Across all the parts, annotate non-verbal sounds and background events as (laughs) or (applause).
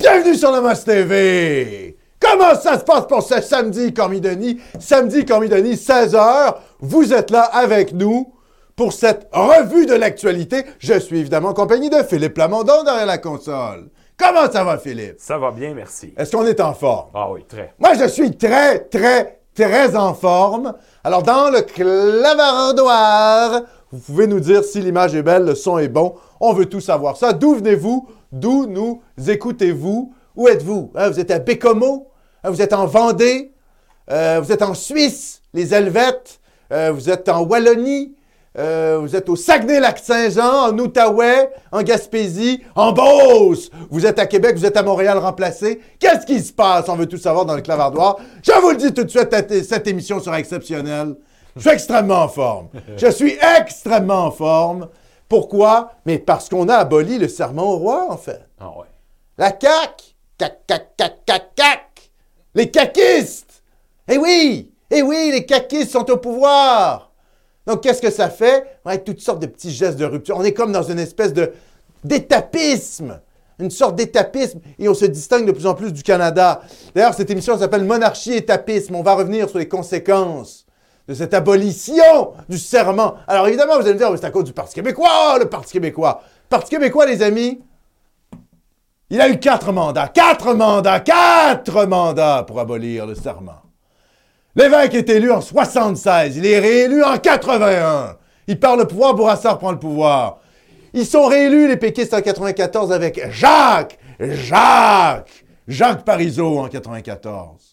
Bienvenue sur la Masse TV! Comment ça se passe pour ce samedi, Cormidoni? Samedi, Cormidoni, 16h. Vous êtes là avec nous pour cette revue de l'actualité. Je suis évidemment en compagnie de Philippe Plamondon derrière la console. Comment ça va, Philippe? Ça va bien, merci. Est-ce qu'on est en forme? Ah oui, très. Moi, je suis très, très, très en forme. Alors, dans le clavardoir, vous pouvez nous dire si l'image est belle, le son est bon. On veut tout savoir ça. D'où venez-vous? D'où nous écoutez-vous? Où êtes-vous? Hein, vous êtes à Bécomo? Hein, vous êtes en Vendée? Euh, vous êtes en Suisse, les Helvètes? Euh, vous êtes en Wallonie? Euh, vous êtes au Saguenay-Lac-Saint-Jean, en Outaouais, en Gaspésie, en Beauce? Vous êtes à Québec, vous êtes à Montréal remplacé? Qu'est-ce qui se passe? On veut tout savoir dans le clavardoir. Je vous le dis tout de suite, cette émission sera exceptionnelle. Je suis extrêmement en forme. Je suis extrêmement en forme. Pourquoi? Mais parce qu'on a aboli le serment au roi, en fait. Ah ouais. La CAQ. Cac, cac, cac, cac, cac. Les caquistes. Eh oui, eh oui, les caquistes sont au pouvoir. Donc, qu'est-ce que ça fait? Avec toutes sortes de petits gestes de rupture. On est comme dans une espèce de d'étapisme. Une sorte d'étapisme. Et on se distingue de plus en plus du Canada. D'ailleurs, cette émission s'appelle Monarchie étapisme. On va revenir sur les conséquences de cette abolition du serment. Alors, évidemment, vous allez me dire, c'est à cause du Parti québécois, le Parti québécois. Le Parti québécois, les amis, il a eu quatre mandats. Quatre mandats. Quatre mandats pour abolir le serment. L'évêque est élu en 76. Il est réélu en 81. Il perd le pouvoir, Bourassa prend le pouvoir. Ils sont réélus, les péquistes, en 94 avec Jacques, Jacques, Jacques Parizeau en 94.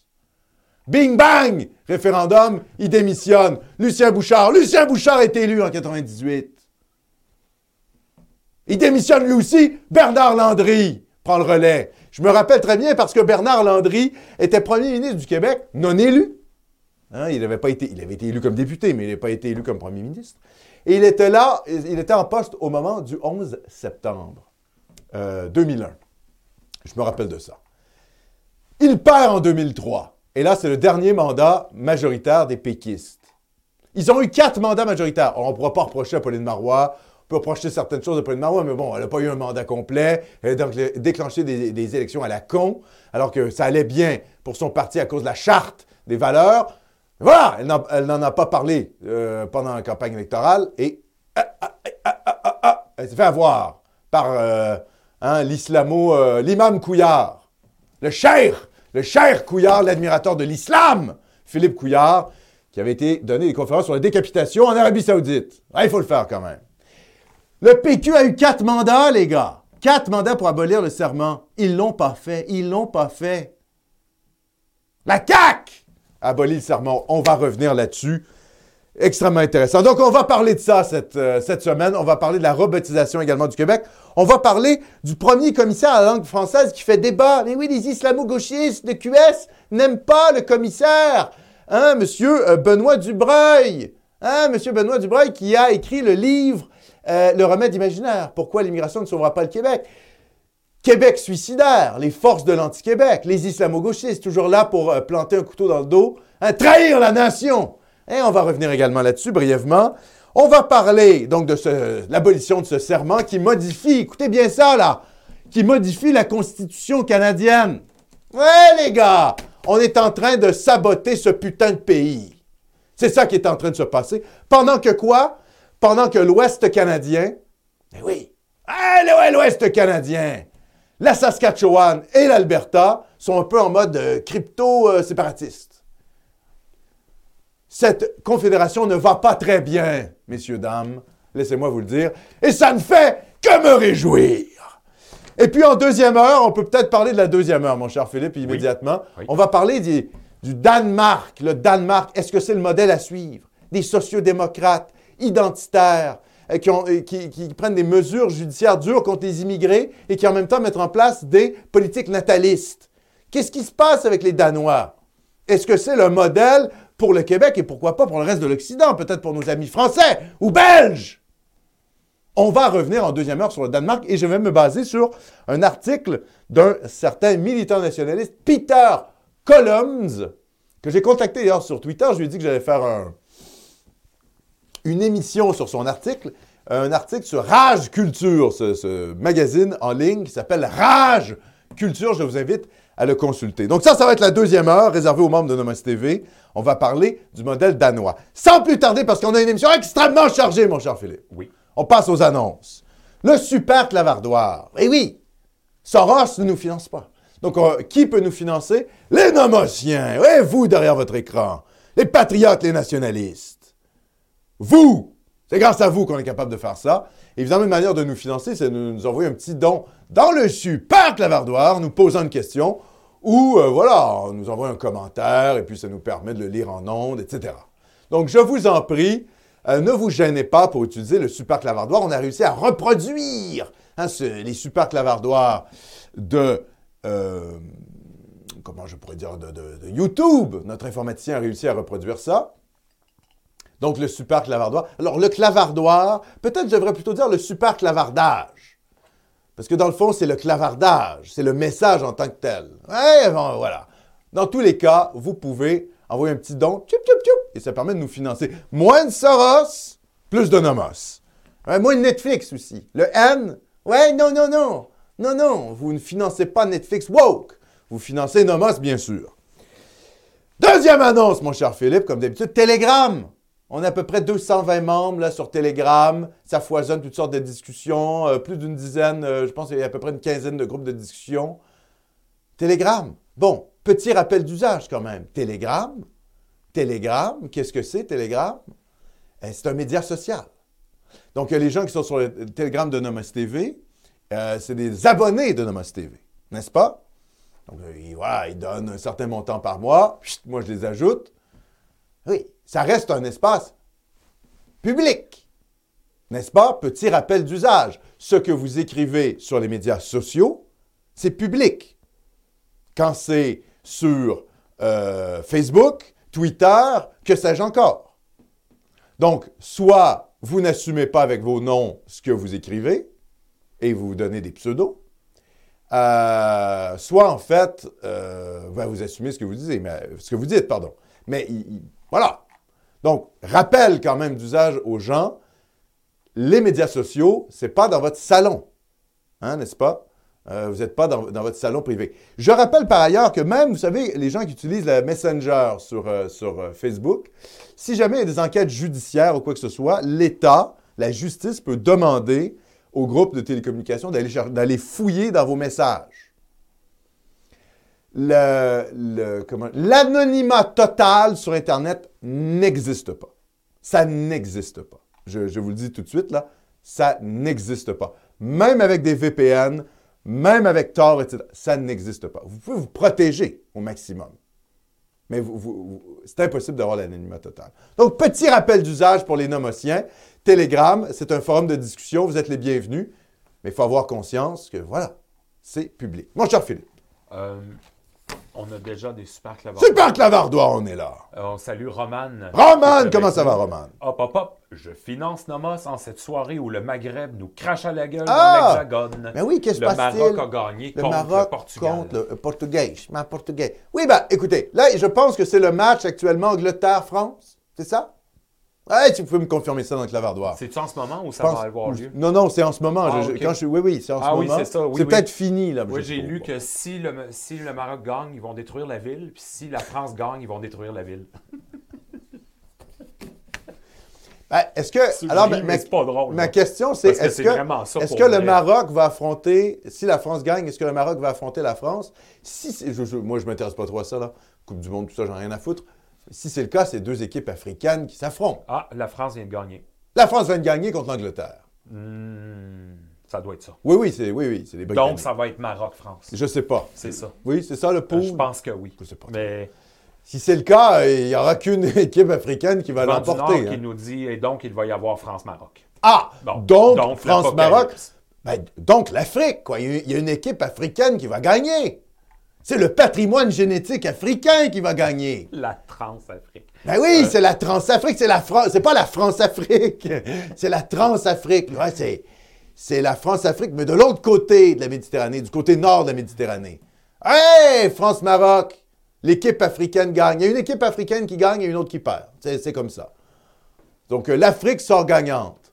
Bing bang! Référendum, il démissionne. Lucien Bouchard. Lucien Bouchard est élu en 98. Il démissionne lui aussi. Bernard Landry prend le relais. Je me rappelle très bien parce que Bernard Landry était premier ministre du Québec, non élu. Hein, il, avait pas été, il avait été élu comme député, mais il n'a pas été élu comme premier ministre. Et il était là, il était en poste au moment du 11 septembre 2001. Euh, Je me rappelle de ça. Il perd en 2003. Et là, c'est le dernier mandat majoritaire des péquistes. Ils ont eu quatre mandats majoritaires. on ne pourra pas reprocher à Pauline Marois. On peut reprocher certaines choses à Pauline Marois, mais bon, elle n'a pas eu un mandat complet. Elle a déclenché des, élections à la con, alors que ça allait bien pour son parti à cause de la charte des valeurs. Voilà, elle n'en a pas parlé euh, pendant la campagne électorale et ah, ah, ah, elle s'est fait avoir par euh, hein, l'islamo, euh, l'imam Couillard, le cher, le cher Couillard, l'admirateur de l'islam, Philippe Couillard, qui avait été donné des conférences sur la décapitation en Arabie Saoudite. il faut le faire quand même. Le PQ a eu quatre mandats, les gars. Quatre mandats pour abolir le serment. Ils l'ont pas fait. Ils l'ont pas fait. La CAQ aboli le serment. On va revenir là-dessus. Extrêmement intéressant. Donc, on va parler de ça cette, euh, cette semaine. On va parler de la rebaptisation également du Québec. On va parler du premier commissaire à la langue française qui fait débat. Mais oui, les islamo-gauchistes de QS n'aiment pas le commissaire. Hein, monsieur euh, Benoît Dubreuil. Hein, monsieur Benoît Dubreuil qui a écrit le livre euh, Le remède imaginaire. Pourquoi l'immigration ne sauvera pas le Québec? Québec suicidaire, les forces de l'anti-Québec, les islamo-gauchistes, toujours là pour planter un couteau dans le dos, hein, trahir la nation. Et on va revenir également là-dessus brièvement. On va parler donc de l'abolition de ce serment qui modifie, écoutez bien ça là, qui modifie la Constitution canadienne. Ouais les gars, on est en train de saboter ce putain de pays. C'est ça qui est en train de se passer. Pendant que quoi? Pendant que l'Ouest canadien, eh oui, ah, l'Ouest canadien, la Saskatchewan et l'Alberta sont un peu en mode euh, crypto-séparatiste. Cette confédération ne va pas très bien, messieurs, dames, laissez-moi vous le dire, et ça ne fait que me réjouir. Et puis en deuxième heure, on peut peut-être parler de la deuxième heure, mon cher Philippe, immédiatement. On va parler du, du Danemark. Le Danemark, est-ce que c'est le modèle à suivre? Des sociodémocrates, identitaires, euh, euh, qui, prennent des mesures judiciaires dures contre les immigrés et qui en même temps mettent en place des politiques natalistes. Qu'est-ce qui se passe avec les Danois? Est-ce que c'est le modèle pour le Québec et pourquoi pas pour le reste de l'Occident, peut-être pour nos amis français ou belges? On va revenir en deuxième heure sur le Danemark et je vais me baser sur un article d'un certain militant nationaliste, Peter Columns, que j'ai contacté d'ailleurs sur Twitter. Je lui ai dit que j'allais faire un, une émission sur son article, un article sur Rage Culture, ce, magazine en ligne qui s'appelle Rage culture. Je vous invite à le consulter. Donc ça, ça va être la deuxième heure réservée aux membres de Nomos TV. On va parler du modèle danois. Sans plus tarder, parce qu'on a une émission extrêmement chargée, mon cher Philippe. Oui. On passe aux annonces. Le super clavardoir. Eh oui, Soros ne nous finance pas. Donc, euh, qui peut nous financer? Les nomotiens. Et vous, derrière votre écran. Les patriotes, les nationalistes. Vous! C'est grâce à vous qu'on est capable de faire ça. Évidemment, une manière de nous financer, c'est de nous envoyer un petit don dans le super clavardoir, nous posant une question, ou, euh, voilà, on nous envoie un commentaire, et puis ça nous permet de le lire en ondes, etc. Donc, je vous en prie, euh, ne vous gênez pas pour utiliser le super clavardoir. On a réussi à reproduire hein, les super clavardoirs de, euh, comment je pourrais dire, de YouTube. Notre informaticien a réussi à reproduire ça. Donc, le super clavardoir. Alors, le clavardoir, peut-être je devrais plutôt dire le super clavardage. Parce que dans le fond, c'est le clavardage, c'est le message en tant que tel. Ouais, bon, voilà. Dans tous les cas, vous pouvez envoyer un petit don, tchoup, tchoup, tchoup, et ça permet de nous financer. Moins de Soros, plus de Nomos. Moins de Netflix aussi. Le N, ouais, non, non, non. Non, non, vous ne financez pas Netflix woke. Vous financez Nomos, bien sûr. Deuxième annonce, mon cher Philippe, comme d'habitude, Telegram. On a à peu près 220 membres là, sur Telegram. Ça foisonne toutes sortes de discussions. euh, plus d'une dizaine, euh, je pense qu'il y a à peu près une quinzaine de groupes de discussion. Telegram. Bon, petit rappel d'usage quand même. Telegram. Telegram, qu'est-ce que c'est Telegram? Eh, c'est un média social. Donc, les gens qui sont sur le Telegram de Nomos TV, euh, c'est des abonnés de Nomos TV, n'est-ce pas? Donc, ils, donnent un certain montant par mois. Moi, je les ajoute. Oui, ça reste un espace public. N'est-ce pas? Petit rappel d'usage. Ce que vous écrivez sur les médias sociaux, c'est public. Quand c'est sur euh, Facebook, Twitter, que sais-je encore? Donc, soit vous n'assumez pas avec vos noms ce que vous écrivez et vous donnez des pseudos, euh, soit en fait, euh, ben, vous assumez ce que vous dites, mais, ce que vous dites, pardon. Mais il- il- voilà. Donc, rappel quand même d'usage aux gens, les médias sociaux, c'est pas dans votre salon, hein, n'est-ce pas? Euh, vous n'êtes pas dans, votre salon privé. Je rappelle par ailleurs que même, vous savez, les gens qui utilisent le Messenger sur, euh, euh, Facebook, si jamais il y a des enquêtes judiciaires ou quoi que ce soit, l'État, la justice peut demander au groupe de télécommunications d'aller fouiller dans vos messages. L'anonymat total sur Internet n'existe pas. Ça n'existe pas. Je, vous le dis tout de suite, là, ça n'existe pas. Même avec des VPN, même avec Tor, etc., ça n'existe pas. Vous pouvez vous protéger au maximum. Mais c'est impossible d'avoir l'anonymat total. Donc, petit rappel d'usage pour les nomotiens. Telegram, c'est un forum de discussion. Vous êtes les bienvenus. Mais il faut avoir conscience que, voilà, c'est public. Mon cher Philippe. Euh, on a déjà des super claveurs. Super clavardois, on est là. Euh, on salue Roman. Roman, Qui est comment ça va, nous. Roman? Hop, hop, hop. Je finance Nomos en cette soirée où le Maghreb nous crache à la gueule Ah! dans l'hexagone. Mais oui, qu'est-ce qui Le se passe-t-il? Maroc a gagné Le contre Maroc le Portugal. contre le Portugais. Ma Portugais. Oui, ben, écoutez, là, je pense que c'est le match actuellement Angleterre-France. C'est ça? Vous pouvez me confirmer ça dans le clavardoir. C'est-tu en ce moment ou ça pense- va avoir lieu? Non, non, c'est en ce moment. Ah, Je- quand je oui, oui, c'est en ce Ah oui, moment. c'est ça, oui, c'est oui. peut-être fini, là. Oui, j'ai lu pas. que si le, si le Maroc gagne, ils vont détruire la ville. Puis si la France gagne, ils vont détruire la ville. (laughs) Ben, est-ce que. Tu Alors, ma, mais c'est pas drôle. ma question, c'est est-ce c'est que, est-ce que le. Maroc va affronter, si la France gagne, est-ce que le Maroc va affronter la France? Si c'est- je- je- moi, je ne m'intéresse pas trop à ça, là. Coupe du Monde, tout ça, j'en ai rien à foutre. Si c'est le cas, c'est deux équipes africaines qui s'affrontent. Ah, la France vient de gagner. La France vient de gagner contre l'Angleterre. Hmm, ça doit être ça. Oui, oui, c'est oui, oui, c'est les Britanniques. Donc, ça va être Maroc-France. Je sais pas. C'est ça. Oui, c'est ça le pool. Je pense que oui. Je sais pas. Mais Si c'est le cas, il n'y aura qu'une (laughs) équipe africaine qui va l'emporter. qui hein. nous dit, et donc, il va y avoir France-Maroc. Ah! Bon. donc, Donc, France-Maroc. Ben, donc, l'Afrique, quoi. Il y a une équipe africaine qui va gagner. C'est le patrimoine génétique africain qui va gagner. La Transafrique. Ben oui, c'est la Transafrique, c'est la France. C'est pas la France-Afrique. (laughs) c'est la Transafrique. Ouais, c'est, c'est la France-Afrique, mais de l'autre côté de la Méditerranée, du côté nord de la Méditerranée. Hey, France-Maroc! L'équipe africaine gagne. Il y a une équipe africaine qui gagne et une autre qui perd. C'est, c'est comme ça. Donc, euh, l'Afrique sort gagnante.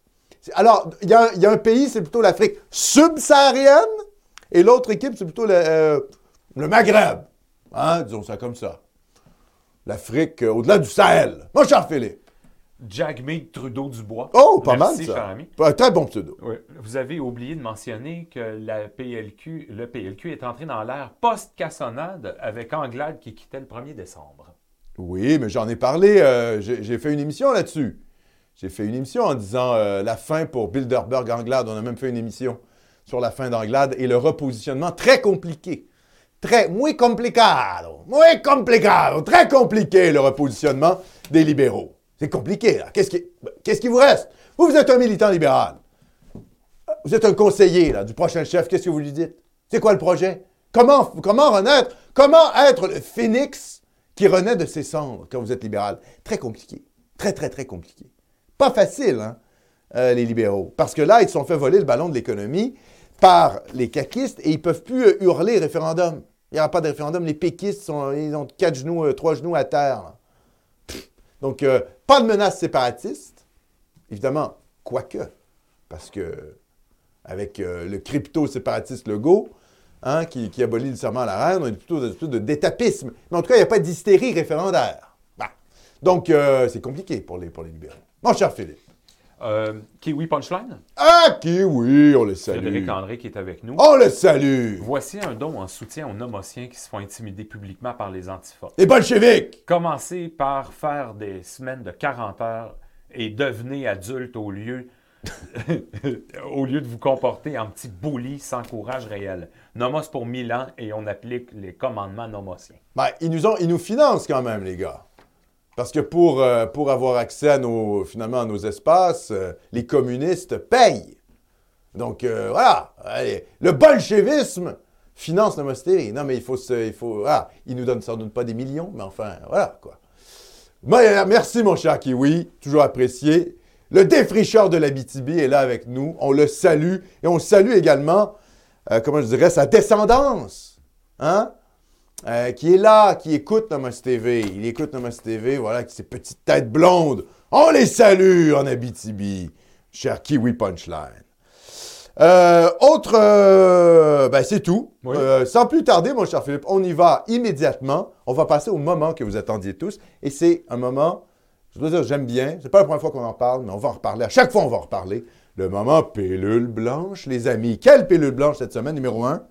Alors, il y, a un- il y a un pays, c'est plutôt l'Afrique subsaharienne, Et l'autre équipe, c'est plutôt le, euh, le Maghreb. Hein, disons ça comme ça. L'Afrique euh, au-delà du Sahel. Mon cher Philippe. Jagmeet Trudeau-Dubois. Oh, pas Merci, mal, ça. cher ami. Un très bon pseudo. Oui. Vous avez oublié de mentionner que la PLQ, le PLQ est entré dans l'ère post-cassonade avec Anglade qui quittait le 1er décembre. Oui, mais j'en ai parlé. euh, j'ai fait une émission là-dessus. J'ai fait une émission en disant euh, la fin pour Bilderberg Anglade. On a même fait une émission sur la fin d'Anglade et le repositionnement très compliqué. Très, muy complicado. Muy complicado. Très compliqué, le repositionnement des libéraux. C'est compliqué, là. Qu'est-ce qui, vous reste? Vous, vous êtes un militant libéral. Vous êtes un conseiller, là, du prochain chef. Qu'est-ce que vous lui dites? C'est quoi le projet? Comment, comment renaître? Comment être le phénix qui renaît de ses cendres quand vous êtes libéral? Très compliqué. Très, très, très compliqué. Pas facile, hein, euh, les libéraux. Parce que là, ils se sont fait voler le ballon de l'économie par les caquistes et ils ne peuvent plus euh, hurler référendum. Il n'y aura pas de référendum. Les péquistes, ils ont quatre genoux, euh, trois genoux à terre. Donc, euh, pas de menace séparatiste. Évidemment, quoique. Parce que, avec le crypto-séparatiste Legault, hein, qui, qui abolit le serment à la reine, on est plutôt dans une espèce de d'étapisme. Mais en tout cas, il n'y a pas d'hystérie référendaire. Bah. Donc, c'est compliqué pour les libéraux. Mon cher Philippe. Euh, Kiwi Punchline, Ah, oui, on le salue. Frédéric André qui est avec nous. On le salue. Voici un don en soutien aux nomotiens qui se font intimider publiquement par les antifas. Les bolcheviks. Commencez par faire des semaines de 40 heures et devenez adulte au lieu, (laughs) au lieu de vous comporter en petit bully sans courage réel. Nomos pour 1000 ans et on applique les commandements nomotiens. Ben, ils nous, ont, ils nous financent quand même, les gars. Parce que pour, euh, pour avoir accès à nos, finalement, à nos espaces, euh, les communistes payent. Donc, euh, voilà. Le bolchevisme finance Namostérie. Non, mais il faut se... Il faut, ah, nous donnent sans doute pas des millions, mais enfin, voilà, quoi. Merci, mon cher Kiwi. Toujours apprécié. Le défricheur de la BTB est là avec nous. On le salue. Et on salue également, comment je dirais, sa descendance. Hein? Euh, qui est là, qui écoute Nomos TV. Il écoute Nomos TV, voilà, avec ses petites têtes blondes. On les salue en Abitibi, cher Kiwi Punchline. Euh, autre, euh, ben c'est tout. Oui. Euh, sans plus tarder, mon cher Philippe, on y va immédiatement. On va passer au moment que vous attendiez tous. Et c'est un moment, je dois dire, j'aime bien. C'est pas la première fois qu'on en parle, mais on va en reparler. À chaque fois, on va en reparler. Le moment pilule blanche, les amis. Quelle pilule blanche cette semaine, numéro un?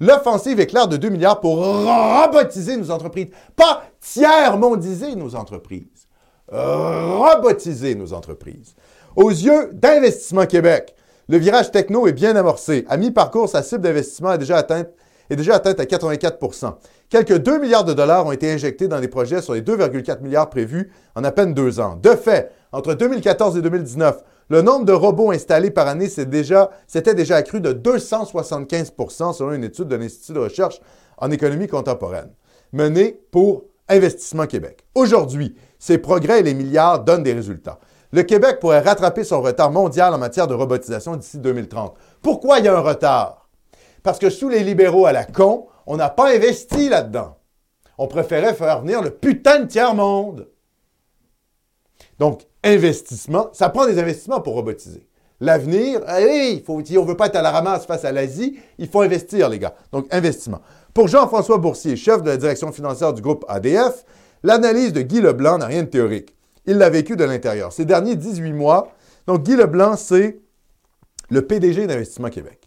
L'offensive éclair de 2 milliards pour robotiser nos entreprises. Pas tiers-mondiser nos entreprises. Robotiser nos entreprises. Aux yeux d'Investissement Québec, le virage techno est bien amorcé. À mi-parcours, sa cible d'investissement est déjà atteinte, est déjà atteinte à 84% Quelques 2 milliards de dollars ont été injectés dans des projets sur les 2,4 milliards prévus en à peine deux ans. De fait, entre 2014 et 2019, le nombre de robots installés par année s'était déjà accru de 275% selon une étude de l'Institut de recherche en économie contemporaine, menée pour Investissement Québec. Aujourd'hui, ces progrès et les milliards donnent des résultats. Le Québec pourrait rattraper son retard mondial en matière de robotisation d'ici 2030. Pourquoi il y a un retard? Parce que sous les libéraux à la con, on n'a pas investi là-dedans. On préférait faire venir le putain de tiers-monde. Donc, investissement, ça prend des investissements pour robotiser. L'avenir, il faut, on ne veut pas être à la ramasse face à l'Asie, il faut investir, les gars. Donc, investissement. Pour Jean-François Boursier, chef de la direction financière du groupe ADF, l'analyse de Guy Leblanc n'a rien de théorique. Il l'a vécu de l'intérieur. Ces derniers 18 mois, donc Guy Leblanc, c'est le PDG d'Investissement Québec.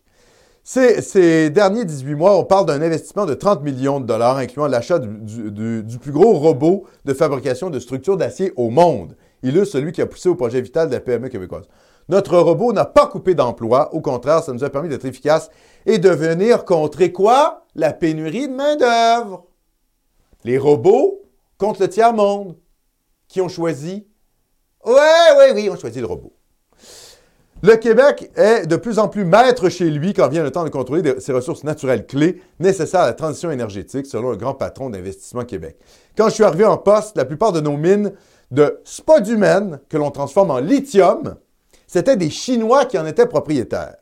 Ces, derniers 18 mois, on parle d'un investissement de 30 millions de dollars, incluant l'achat du plus gros robot de fabrication de structures d'acier au monde. Il est celui qui a poussé au projet vital de la PME québécoise. Notre robot n'a pas coupé d'emploi. Au contraire, ça nous a permis d'être efficaces et de venir contrer quoi? La pénurie de main-d'œuvre. Les robots contre le tiers-monde. Qui ont choisi? Ouais, oui, oui, ont choisi le robot. Le Québec est de plus en plus maître chez lui quand vient le temps de contrôler ses ressources naturelles clés nécessaires à la transition énergétique, selon le grand patron d'Investissement Québec. Quand je suis arrivé en poste, la plupart de nos mines de spodumène, que l'on transforme en lithium, c'était des Chinois qui en étaient propriétaires.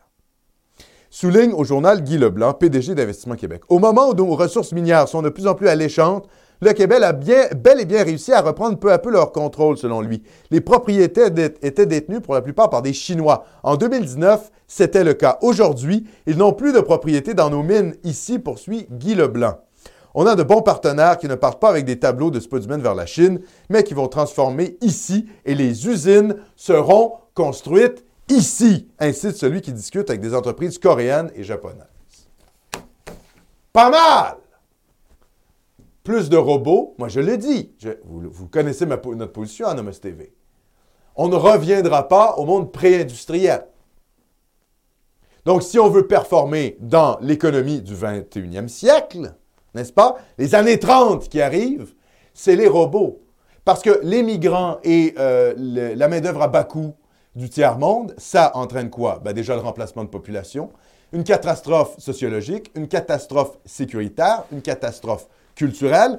Souligne au journal Guy Leblanc, PDG d'Investissement Québec. Au moment où nos ressources minières sont de plus en plus alléchantes, le Québec a bien, bel et bien réussi à reprendre peu à peu leur contrôle, selon lui. Les propriétés étaient détenues pour la plupart par des Chinois. En 2019, c'était le cas. Aujourd'hui, ils n'ont plus de propriété dans nos mines ici, poursuit Guy Leblanc. On a de bons partenaires qui ne partent pas avec des tableaux de spodumène vers la Chine, mais qui vont transformer ici et les usines seront construites ici, incite celui qui discute avec des entreprises coréennes et japonaises. Pas mal! Plus de robots, moi je l'ai dit, vous, connaissez notre position à Nomos TV. On ne reviendra pas au monde pré-industriel. Donc, si on veut performer dans l'économie du 21e siècle, n'est-ce pas? Les années 30 qui arrivent, c'est les robots. Parce que les migrants et euh, la main-d'œuvre à bas coût du tiers-monde, ça entraîne quoi? Ben déjà le remplacement de population, une catastrophe sociologique, une catastrophe sécuritaire, une catastrophe culturelle,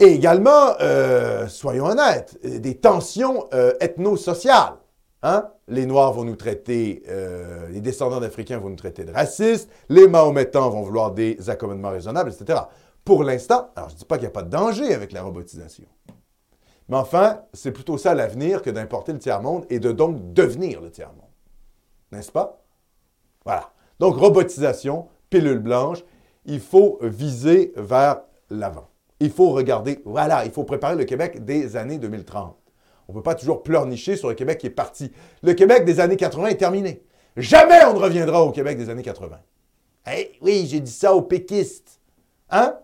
et également, euh, soyons honnêtes, des tensions euh, ethno-sociales. Hein? Les Noirs vont nous traiter, euh, les descendants d'Africains vont nous traiter de racistes, les Mahométans vont vouloir des accommodements raisonnables, etc. Pour l'instant, alors je ne dis pas qu'il n'y a pas de danger avec la robotisation. Mais enfin, c'est plutôt ça l'avenir que d'importer le tiers-monde et de donc devenir le tiers-monde. N'est-ce pas? Voilà. Donc, robotisation, pilule blanche, il faut viser vers l'avant. Il faut regarder, voilà, il faut préparer le Québec des années 2030. On ne peut pas toujours pleurnicher sur le Québec qui est parti. Le Québec des années 80 est terminé. Jamais on ne reviendra au Québec des années 80. Eh oui, j'ai dit ça aux péquistes. Hein?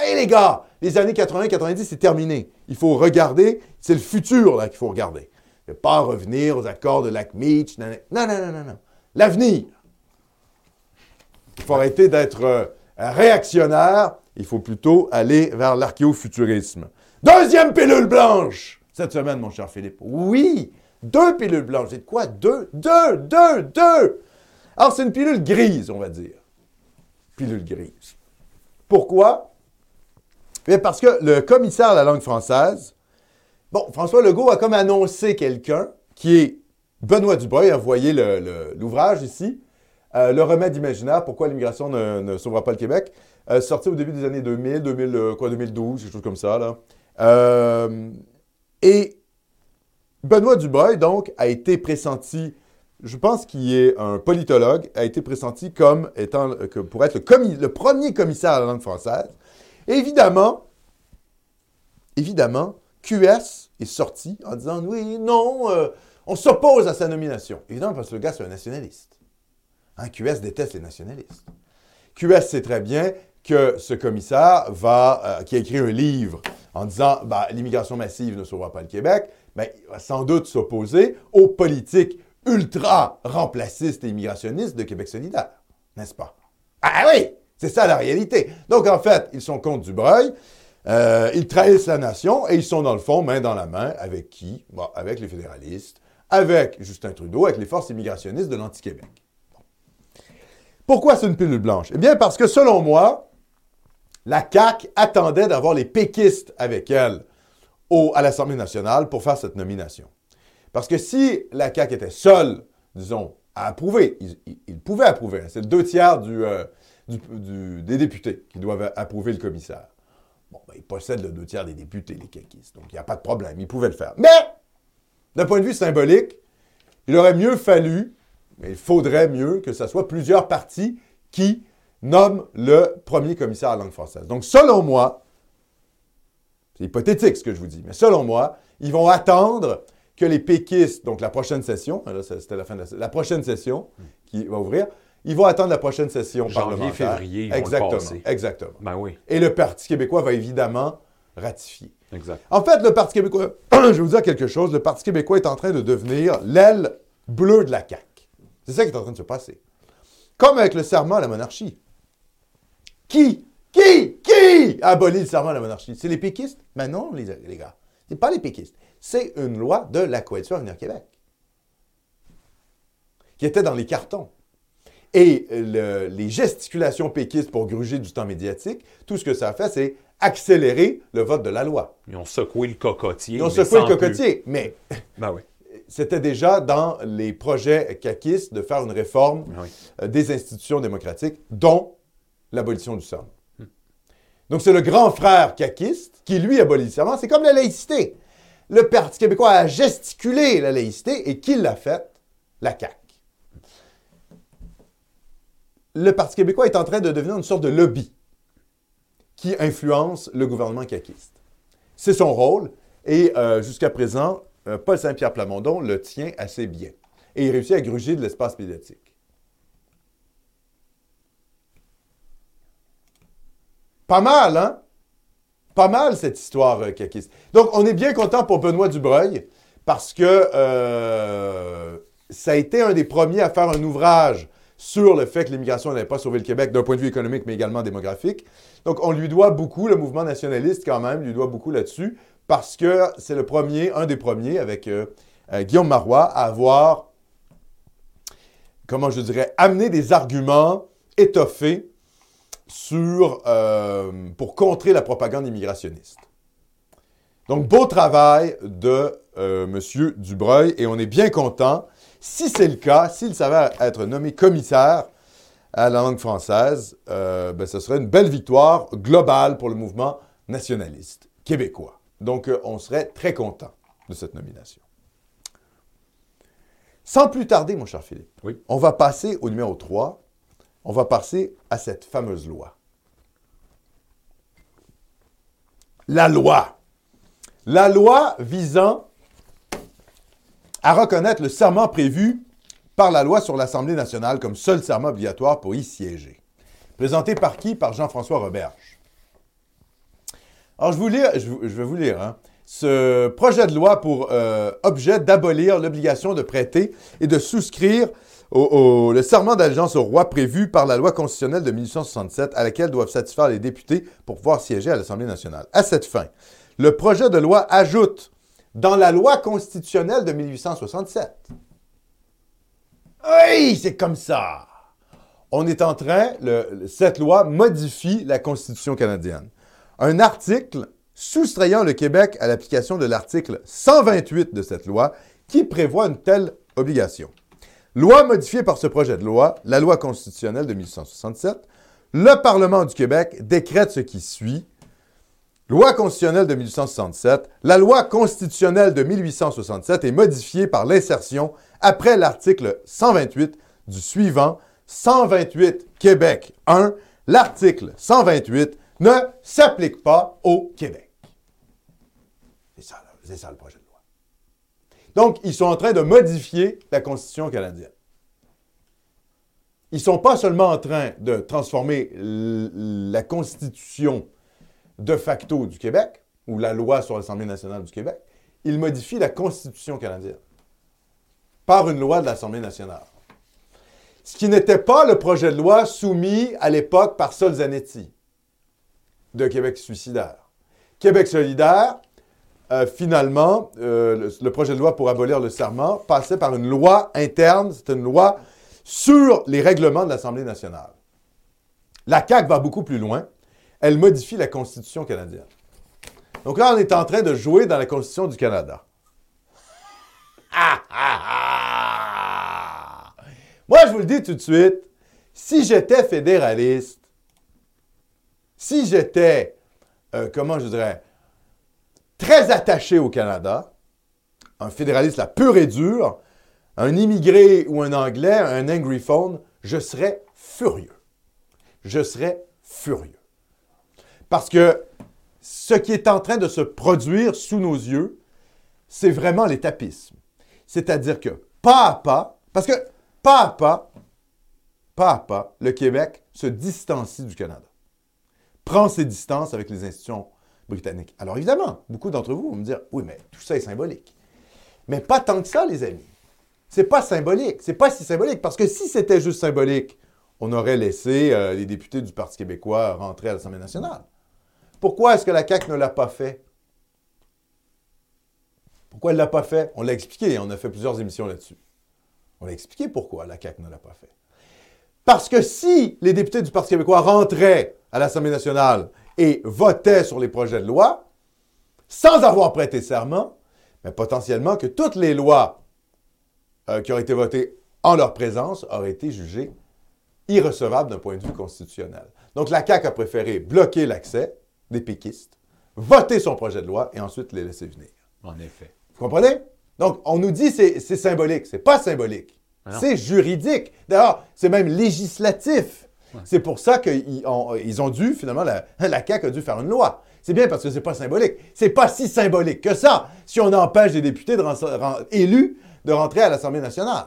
Hé les gars, les années 80-90, c'est terminé. Il faut regarder, c'est le futur là qu'il faut regarder. Ne pas revenir aux accords de Lac Meach. Non, non, non, non, non. L'avenir. Il faut arrêter d'être euh, réactionnaire. Il faut plutôt aller vers l'archéofuturisme. Deuxième pilule blanche cette semaine, mon cher Philippe. Oui, deux pilules blanches. C'est quoi? Deux, deux, deux, deux. Alors, c'est une pilule grise, on va dire. Pilule grise. Pourquoi? Bien, parce que le commissaire à la langue française, bon, François Legault a comme annoncé quelqu'un qui est Benoît Dubois, il a envoyé l'ouvrage ici, euh, Le remède imaginaire, pourquoi l'immigration ne, sauvera pas le Québec, euh, sorti au début des années 2000, 2000 euh, quoi, 2012, quelque chose comme ça. Là. Et Benoît Dubois, donc, a été pressenti, je pense qu'il est un politologue, a été pressenti comme étant, pour être le, premier commissaire à la langue française. Et évidemment, évidemment, QS est sorti en disant oui, non, euh, on s'oppose à sa nomination. Évidemment, parce que le gars, c'est un nationaliste. Hein, QS déteste les nationalistes. QS sait très bien que ce commissaire va, euh, qui a écrit un livre en disant bah, l'immigration massive ne sauvera pas le Québec, mais il va sans doute s'opposer aux politiques ultra-remplacistes et immigrationnistes de Québec solidaire, n'est-ce pas? Ah oui, c'est ça la réalité. Donc en fait, ils sont contre Dubreuil, euh, ils trahissent la nation et ils sont dans le fond main dans la main avec qui? avec les fédéralistes, avec Justin Trudeau, avec les forces immigrationnistes de l'Anti-Québec. Pourquoi c'est une pilule blanche? Eh bien parce que selon moi, la CAQ attendait d'avoir les péquistes avec elle à l'Assemblée nationale pour faire cette nomination. Parce que si la CAQ était seule, disons, à approuver, ils, pouvaient approuver. Hein. c'est deux tiers euh, des députés qui doivent approuver le commissaire. Bon, ben, ils possèdent le deux tiers des députés, les caquistes. Donc, il n'y a pas de problème. Ils pouvaient le faire. Mais, d'un point de vue symbolique, il aurait mieux fallu, mais il faudrait mieux que ce soit plusieurs partis qui nomme le premier commissaire à la langue française. Donc, selon moi, c'est hypothétique ce que je vous dis, mais selon moi, ils vont attendre que les péquistes, donc la prochaine session, là, c'était la fin de la, prochaine session qui va ouvrir, ils vont attendre la prochaine session Janvier, parlementaire. février, ils exactement, vont le passer. Exactement. Ben oui. Et le Parti québécois va évidemment ratifier. Exact. En fait, le Parti québécois, (clears throat) je vais vous dire quelque chose, le Parti québécois est en train de devenir l'aile bleue de la CAQ. C'est ça qui est en train de se passer. Comme avec le serment à la monarchie. Qui, qui, qui? A aboli le serment à la monarchie? C'est les péquistes? Mais non, les, les gars. C'est pas les péquistes. C'est une loi de la Coalition Avenir Québec. Qui était dans les cartons. Et les gesticulations péquistes pour gruger du temps médiatique, tout ce que ça a fait, c'est accélérer le vote de la loi. Ils ont secoué le cocotier. Ils ont secoué le cocotier, mais (laughs) ben oui. c'était déjà dans les projets caquistes de faire une réforme ben euh, des institutions démocratiques, dont l'abolition du serment. Donc, c'est le grand frère caquiste qui, lui, abolit le serment. C'est comme la laïcité. Le Parti québécois a gesticulé la laïcité et qui l'a fait? La CAQ. Le Parti québécois est en train de devenir une sorte de lobby qui influence le gouvernement caquiste. C'est son rôle et euh, jusqu'à présent, euh, Paul Saint-Pierre Plamondon le tient assez bien. Et il réussit à gruger de l'espace médiatique. Pas mal, hein? Pas mal cette histoire euh, caquiste. Donc, on est bien content pour Benoît Dubreuil parce que euh, ça a été un des premiers à faire un ouvrage sur le fait que l'immigration n'avait pas sauvé le Québec d'un point de vue économique, mais également démographique. Donc, on lui doit beaucoup, le mouvement nationaliste quand même, lui doit beaucoup là-dessus, parce que c'est le premier, un des premiers, avec euh, euh, Guillaume Marois, à avoir, comment je dirais, amené des arguments étoffés sur, euh, pour contrer la propagande immigrationniste. Donc, beau travail de M. Dubreuil, et on est bien content. Si c'est le cas, s'il s'avère être nommé commissaire à la langue française, ben, ce serait une belle victoire globale pour le mouvement nationaliste québécois. Donc, euh, on serait très content de cette nomination. Sans plus tarder, mon cher Philippe, on va passer au numéro 3. On va passer à cette fameuse loi. La loi. La loi visant à reconnaître le serment prévu par la loi sur l'Assemblée nationale comme seul serment obligatoire pour y siéger. Présenté par qui? Par Jean-François Roberge. Alors, je, vous vais vous lire. Hein. Ce projet de loi pour euh, objet d'abolir l'obligation de prêter et de souscrire le serment d'allégeance au roi prévu par la loi constitutionnelle de 1867 à laquelle doivent satisfaire les députés pour pouvoir siéger à l'Assemblée nationale. À cette fin, le projet de loi ajoute dans la loi constitutionnelle de 1867. Oui, c'est comme ça. On est en train, cette loi modifie la Constitution canadienne un article soustrayant le Québec à l'application de l'article 128 de cette loi qui prévoit une telle obligation. Loi modifiée par ce projet de loi, la loi constitutionnelle de 1867, le Parlement du Québec décrète ce qui suit. Loi constitutionnelle de 1867, la loi constitutionnelle de 1867 est modifiée par l'insertion après l'article 128 du suivant 128 Québec 1, l'article 128 ne s'applique pas au Québec. C'est ça, le projet. Donc, ils sont en train de modifier la Constitution canadienne. Ils ne sont pas seulement en train de transformer la Constitution de facto du Québec, ou la loi sur l'Assemblée nationale du Québec, ils modifient la Constitution canadienne par une loi de l'Assemblée nationale. Ce qui n'était pas le projet de loi soumis à l'époque par Sol Zanetti de Québec suicidaire. Québec solidaire, euh, finalement, euh, le, projet de loi pour abolir le serment passait par une loi interne, c'est une loi sur les règlements de l'Assemblée nationale. La CAQ va beaucoup plus loin. Elle modifie la Constitution canadienne. Donc là, on est en train de jouer dans la Constitution du Canada. (laughs) Moi, je vous le dis tout de suite, si j'étais fédéraliste, si j'étais, euh, comment je dirais, très attaché au Canada, un fédéraliste la pure et dure, un immigré ou un anglais, un angryphone, je serais furieux. Je serais furieux. Parce que ce qui est en train de se produire sous nos yeux, c'est vraiment l'étapisme. C'est-à-dire que pas à pas, parce que pas à pas, pas à pas, le Québec se distancie du Canada prend ses distances avec les institutions britanniques. Alors évidemment, beaucoup d'entre vous vont me dire, oui, mais tout ça est symbolique. Mais pas tant que ça, les amis. C'est pas symbolique. C'est pas si symbolique. Parce que si c'était juste symbolique, on aurait laissé euh, les députés du Parti québécois rentrer à l'Assemblée nationale. Pourquoi est-ce que la CAQ ne l'a pas fait? Pourquoi elle ne l'a pas fait? On l'a expliqué, on a fait plusieurs émissions là-dessus. On a expliqué pourquoi la CAQ ne l'a pas fait. Parce que si les députés du Parti québécois rentraient à l'Assemblée nationale et votaient sur les projets de loi, sans avoir prêté serment, mais potentiellement que toutes les lois euh, qui auraient été votées en leur présence auraient été jugées irrecevable d'un point de vue constitutionnel. Donc la CAQ a préféré bloquer l'accès des péquistes, voter son projet de loi et ensuite les laisser venir. En effet. Vous comprenez? Donc, on nous dit que c'est symbolique. C'est pas symbolique. C'est juridique. D'ailleurs, c'est même législatif. C'est pour ça qu'ils ont, dû, finalement, la, la CAQ a dû faire une loi. C'est bien parce que c'est pas symbolique. C'est pas si symbolique que ça si on empêche des députés élus de rentrer à l'Assemblée nationale.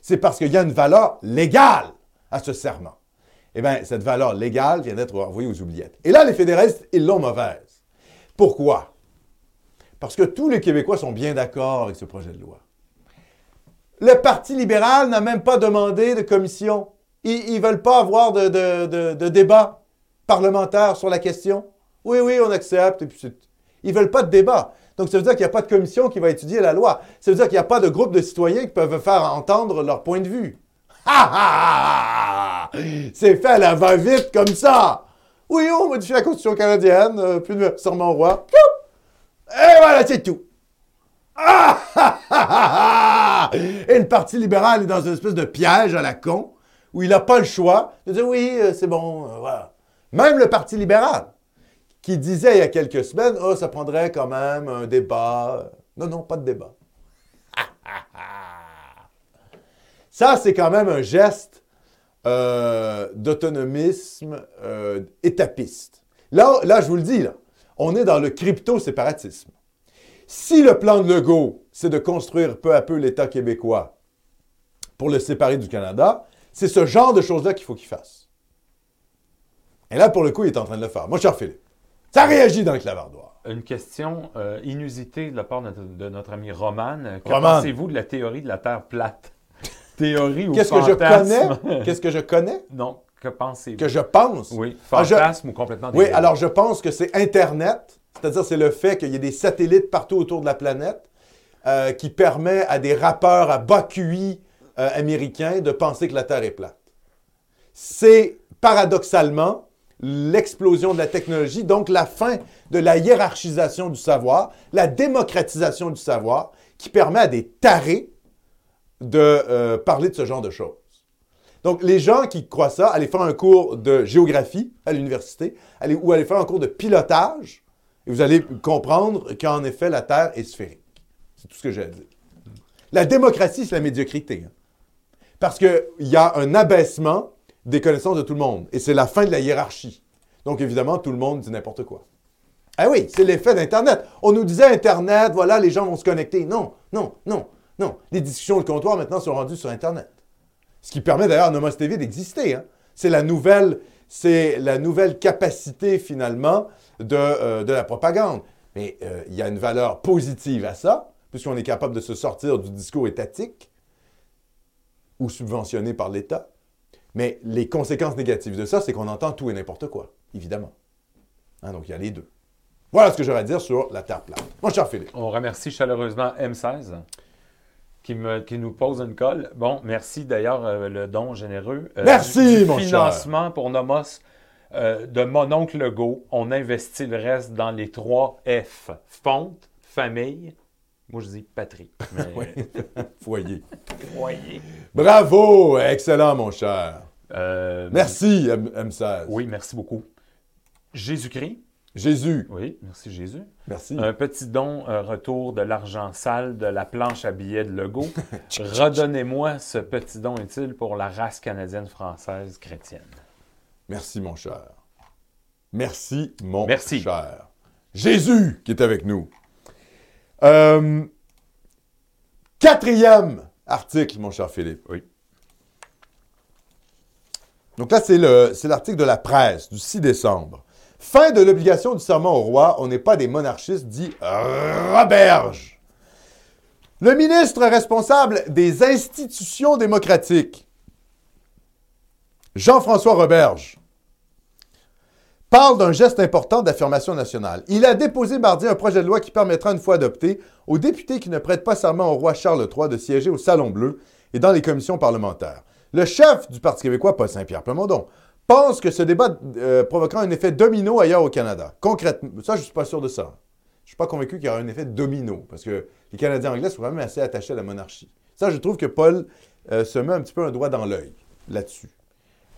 C'est parce qu'il y a une valeur légale à ce serment. Eh bien, cette valeur légale vient d'être envoyée aux oubliettes. Et là, les fédéralistes, ils l'ont mauvaise. Pourquoi? Parce que tous les Québécois sont bien d'accord avec ce projet de loi. Le Parti libéral n'a même pas demandé de commission. Ils ne veulent pas avoir de, de- de- débat parlementaire sur la question. Oui, oui, on accepte. Et puis ils ne veulent pas de débat. Donc, ça veut dire qu'il n'y a pas de commission qui va étudier la loi. Ça veut dire qu'il n'y a pas de groupe de citoyens qui peuvent faire entendre leur point de vue. C'est fait à la va-vite comme ça. Oui, on modifie la Constitution canadienne, euh, plus de serment au roi. Et voilà, c'est tout. Ah, ah, ah! Et le Parti libéral est dans une espèce de piège à la con, où il n'a pas le choix de dire oui, euh, c'est bon, euh, voilà. Même le Parti libéral, qui disait il y a quelques semaines, oh, ça prendrait quand même un débat. Non, non, pas de débat. (laughs) Ça, c'est quand même un geste euh, d'autonomisme étapiste. Là, là, je vous le dis, là, on est dans le crypto-séparatisme. Si le plan de Legault, c'est de construire peu à peu l'État québécois pour le séparer du Canada, c'est ce genre de choses-là qu'il faut qu'il fasse. Et là, pour le coup, il est en train de le faire. Mon cher Philippe, ça réagit dans le clavardoir. Une question euh, inusitée de la part de notre, de notre ami Roman. Que Roman. pensez-vous de la théorie de la Terre plate? (laughs) théorie ou Qu'est-ce que je connais? (laughs) Qu'est-ce que je connais? non, que pensez-vous? Que je pense? Oui, Ah, je- fantasme ou complètement Oui, alors je pense que c'est Internet, c'est-à-dire c'est le fait qu'il y ait des satellites partout autour de la planète euh, qui permet à des rappeurs à bas QI euh, américains de penser que la Terre est plate. C'est paradoxalement l'explosion de la technologie, donc la fin de la hiérarchisation du savoir, la démocratisation du savoir, qui permet à des tarés de euh, parler de ce genre de choses. Donc, les gens qui croient ça, allez faire un cours de géographie à l'université, ou allez faire un cours de pilotage, et vous allez comprendre qu'en effet, la Terre est sphérique. C'est tout ce que j'ai à dire. La démocratie, c'est la médiocrité. hein. Parce qu'il y a un abaissement des connaissances de tout le monde. Et c'est la fin de la hiérarchie. Donc, évidemment, tout le monde dit n'importe quoi. Ah oui, c'est l'effet d'Internet. On nous disait Internet, voilà, les gens vont se connecter. Non, non, non, non. Les discussions de comptoir maintenant sont rendues sur Internet. Ce qui permet d'ailleurs à Nomos TV d'exister. hein. C'est la nouvelle, c'est la nouvelle capacité finalement de, euh, de la propagande. Mais euh, il y a une valeur positive à ça, puisqu'on est capable de se sortir du discours étatique ou subventionné par l'État. Mais les conséquences négatives de ça, c'est qu'on entend tout et n'importe quoi, évidemment. Hein, donc il y a les deux. Voilà ce que j'aurais à dire sur la Terre plate. Mon cher Philippe. On remercie chaleureusement M16 qui, me, qui nous pose une colle. Bon, merci d'ailleurs euh, le don généreux. Euh, Merci, du mon financement pour Nomos euh, de mon oncle Legault. On investit le reste dans les trois F. Fonte, famille. Moi, je dis patrie. (laughs) Mais. (laughs) Foyer. foyer. Bravo! Excellent, mon cher. Euh, Merci, M- M16. Oui, merci beaucoup. Jésus-Christ. Jésus. Oui, merci Jésus. Merci. Un petit don, un retour de l'argent sale de la planche à billets de Legault. (laughs) Redonnez-moi ce petit don utile pour la race canadienne, française, chrétienne. Merci, mon cher. Merci, mon Merci. cher. Jésus qui est avec nous. Euh, quatrième article, mon cher Philippe. Oui. Donc là, c'est le- c'est l'article de la presse du 6 décembre. Fin de l'obligation du serment au roi, on n'est pas des monarchistes, dit Roberge. Le ministre responsable des institutions démocratiques, Jean-François Roberge, parle d'un geste important d'affirmation nationale. Il a déposé mardi un projet de loi qui permettra, une fois adopté, aux députés qui ne prêtent pas serment au roi Charles III de siéger au Salon Bleu et dans les commissions parlementaires. Le chef du Parti québécois, Paul Saint-Pierre Plamondon, pense que ce débat euh, provoquera un effet domino ailleurs au Canada. Concrètement, ça, je ne suis pas sûr de ça. Je ne suis pas convaincu qu'il y aura un effet domino, parce que les Canadiens anglais sont quand même assez attachés à la monarchie. Ça, je trouve que Paul euh, se met un petit peu un doigt dans l'œil. là-dessus.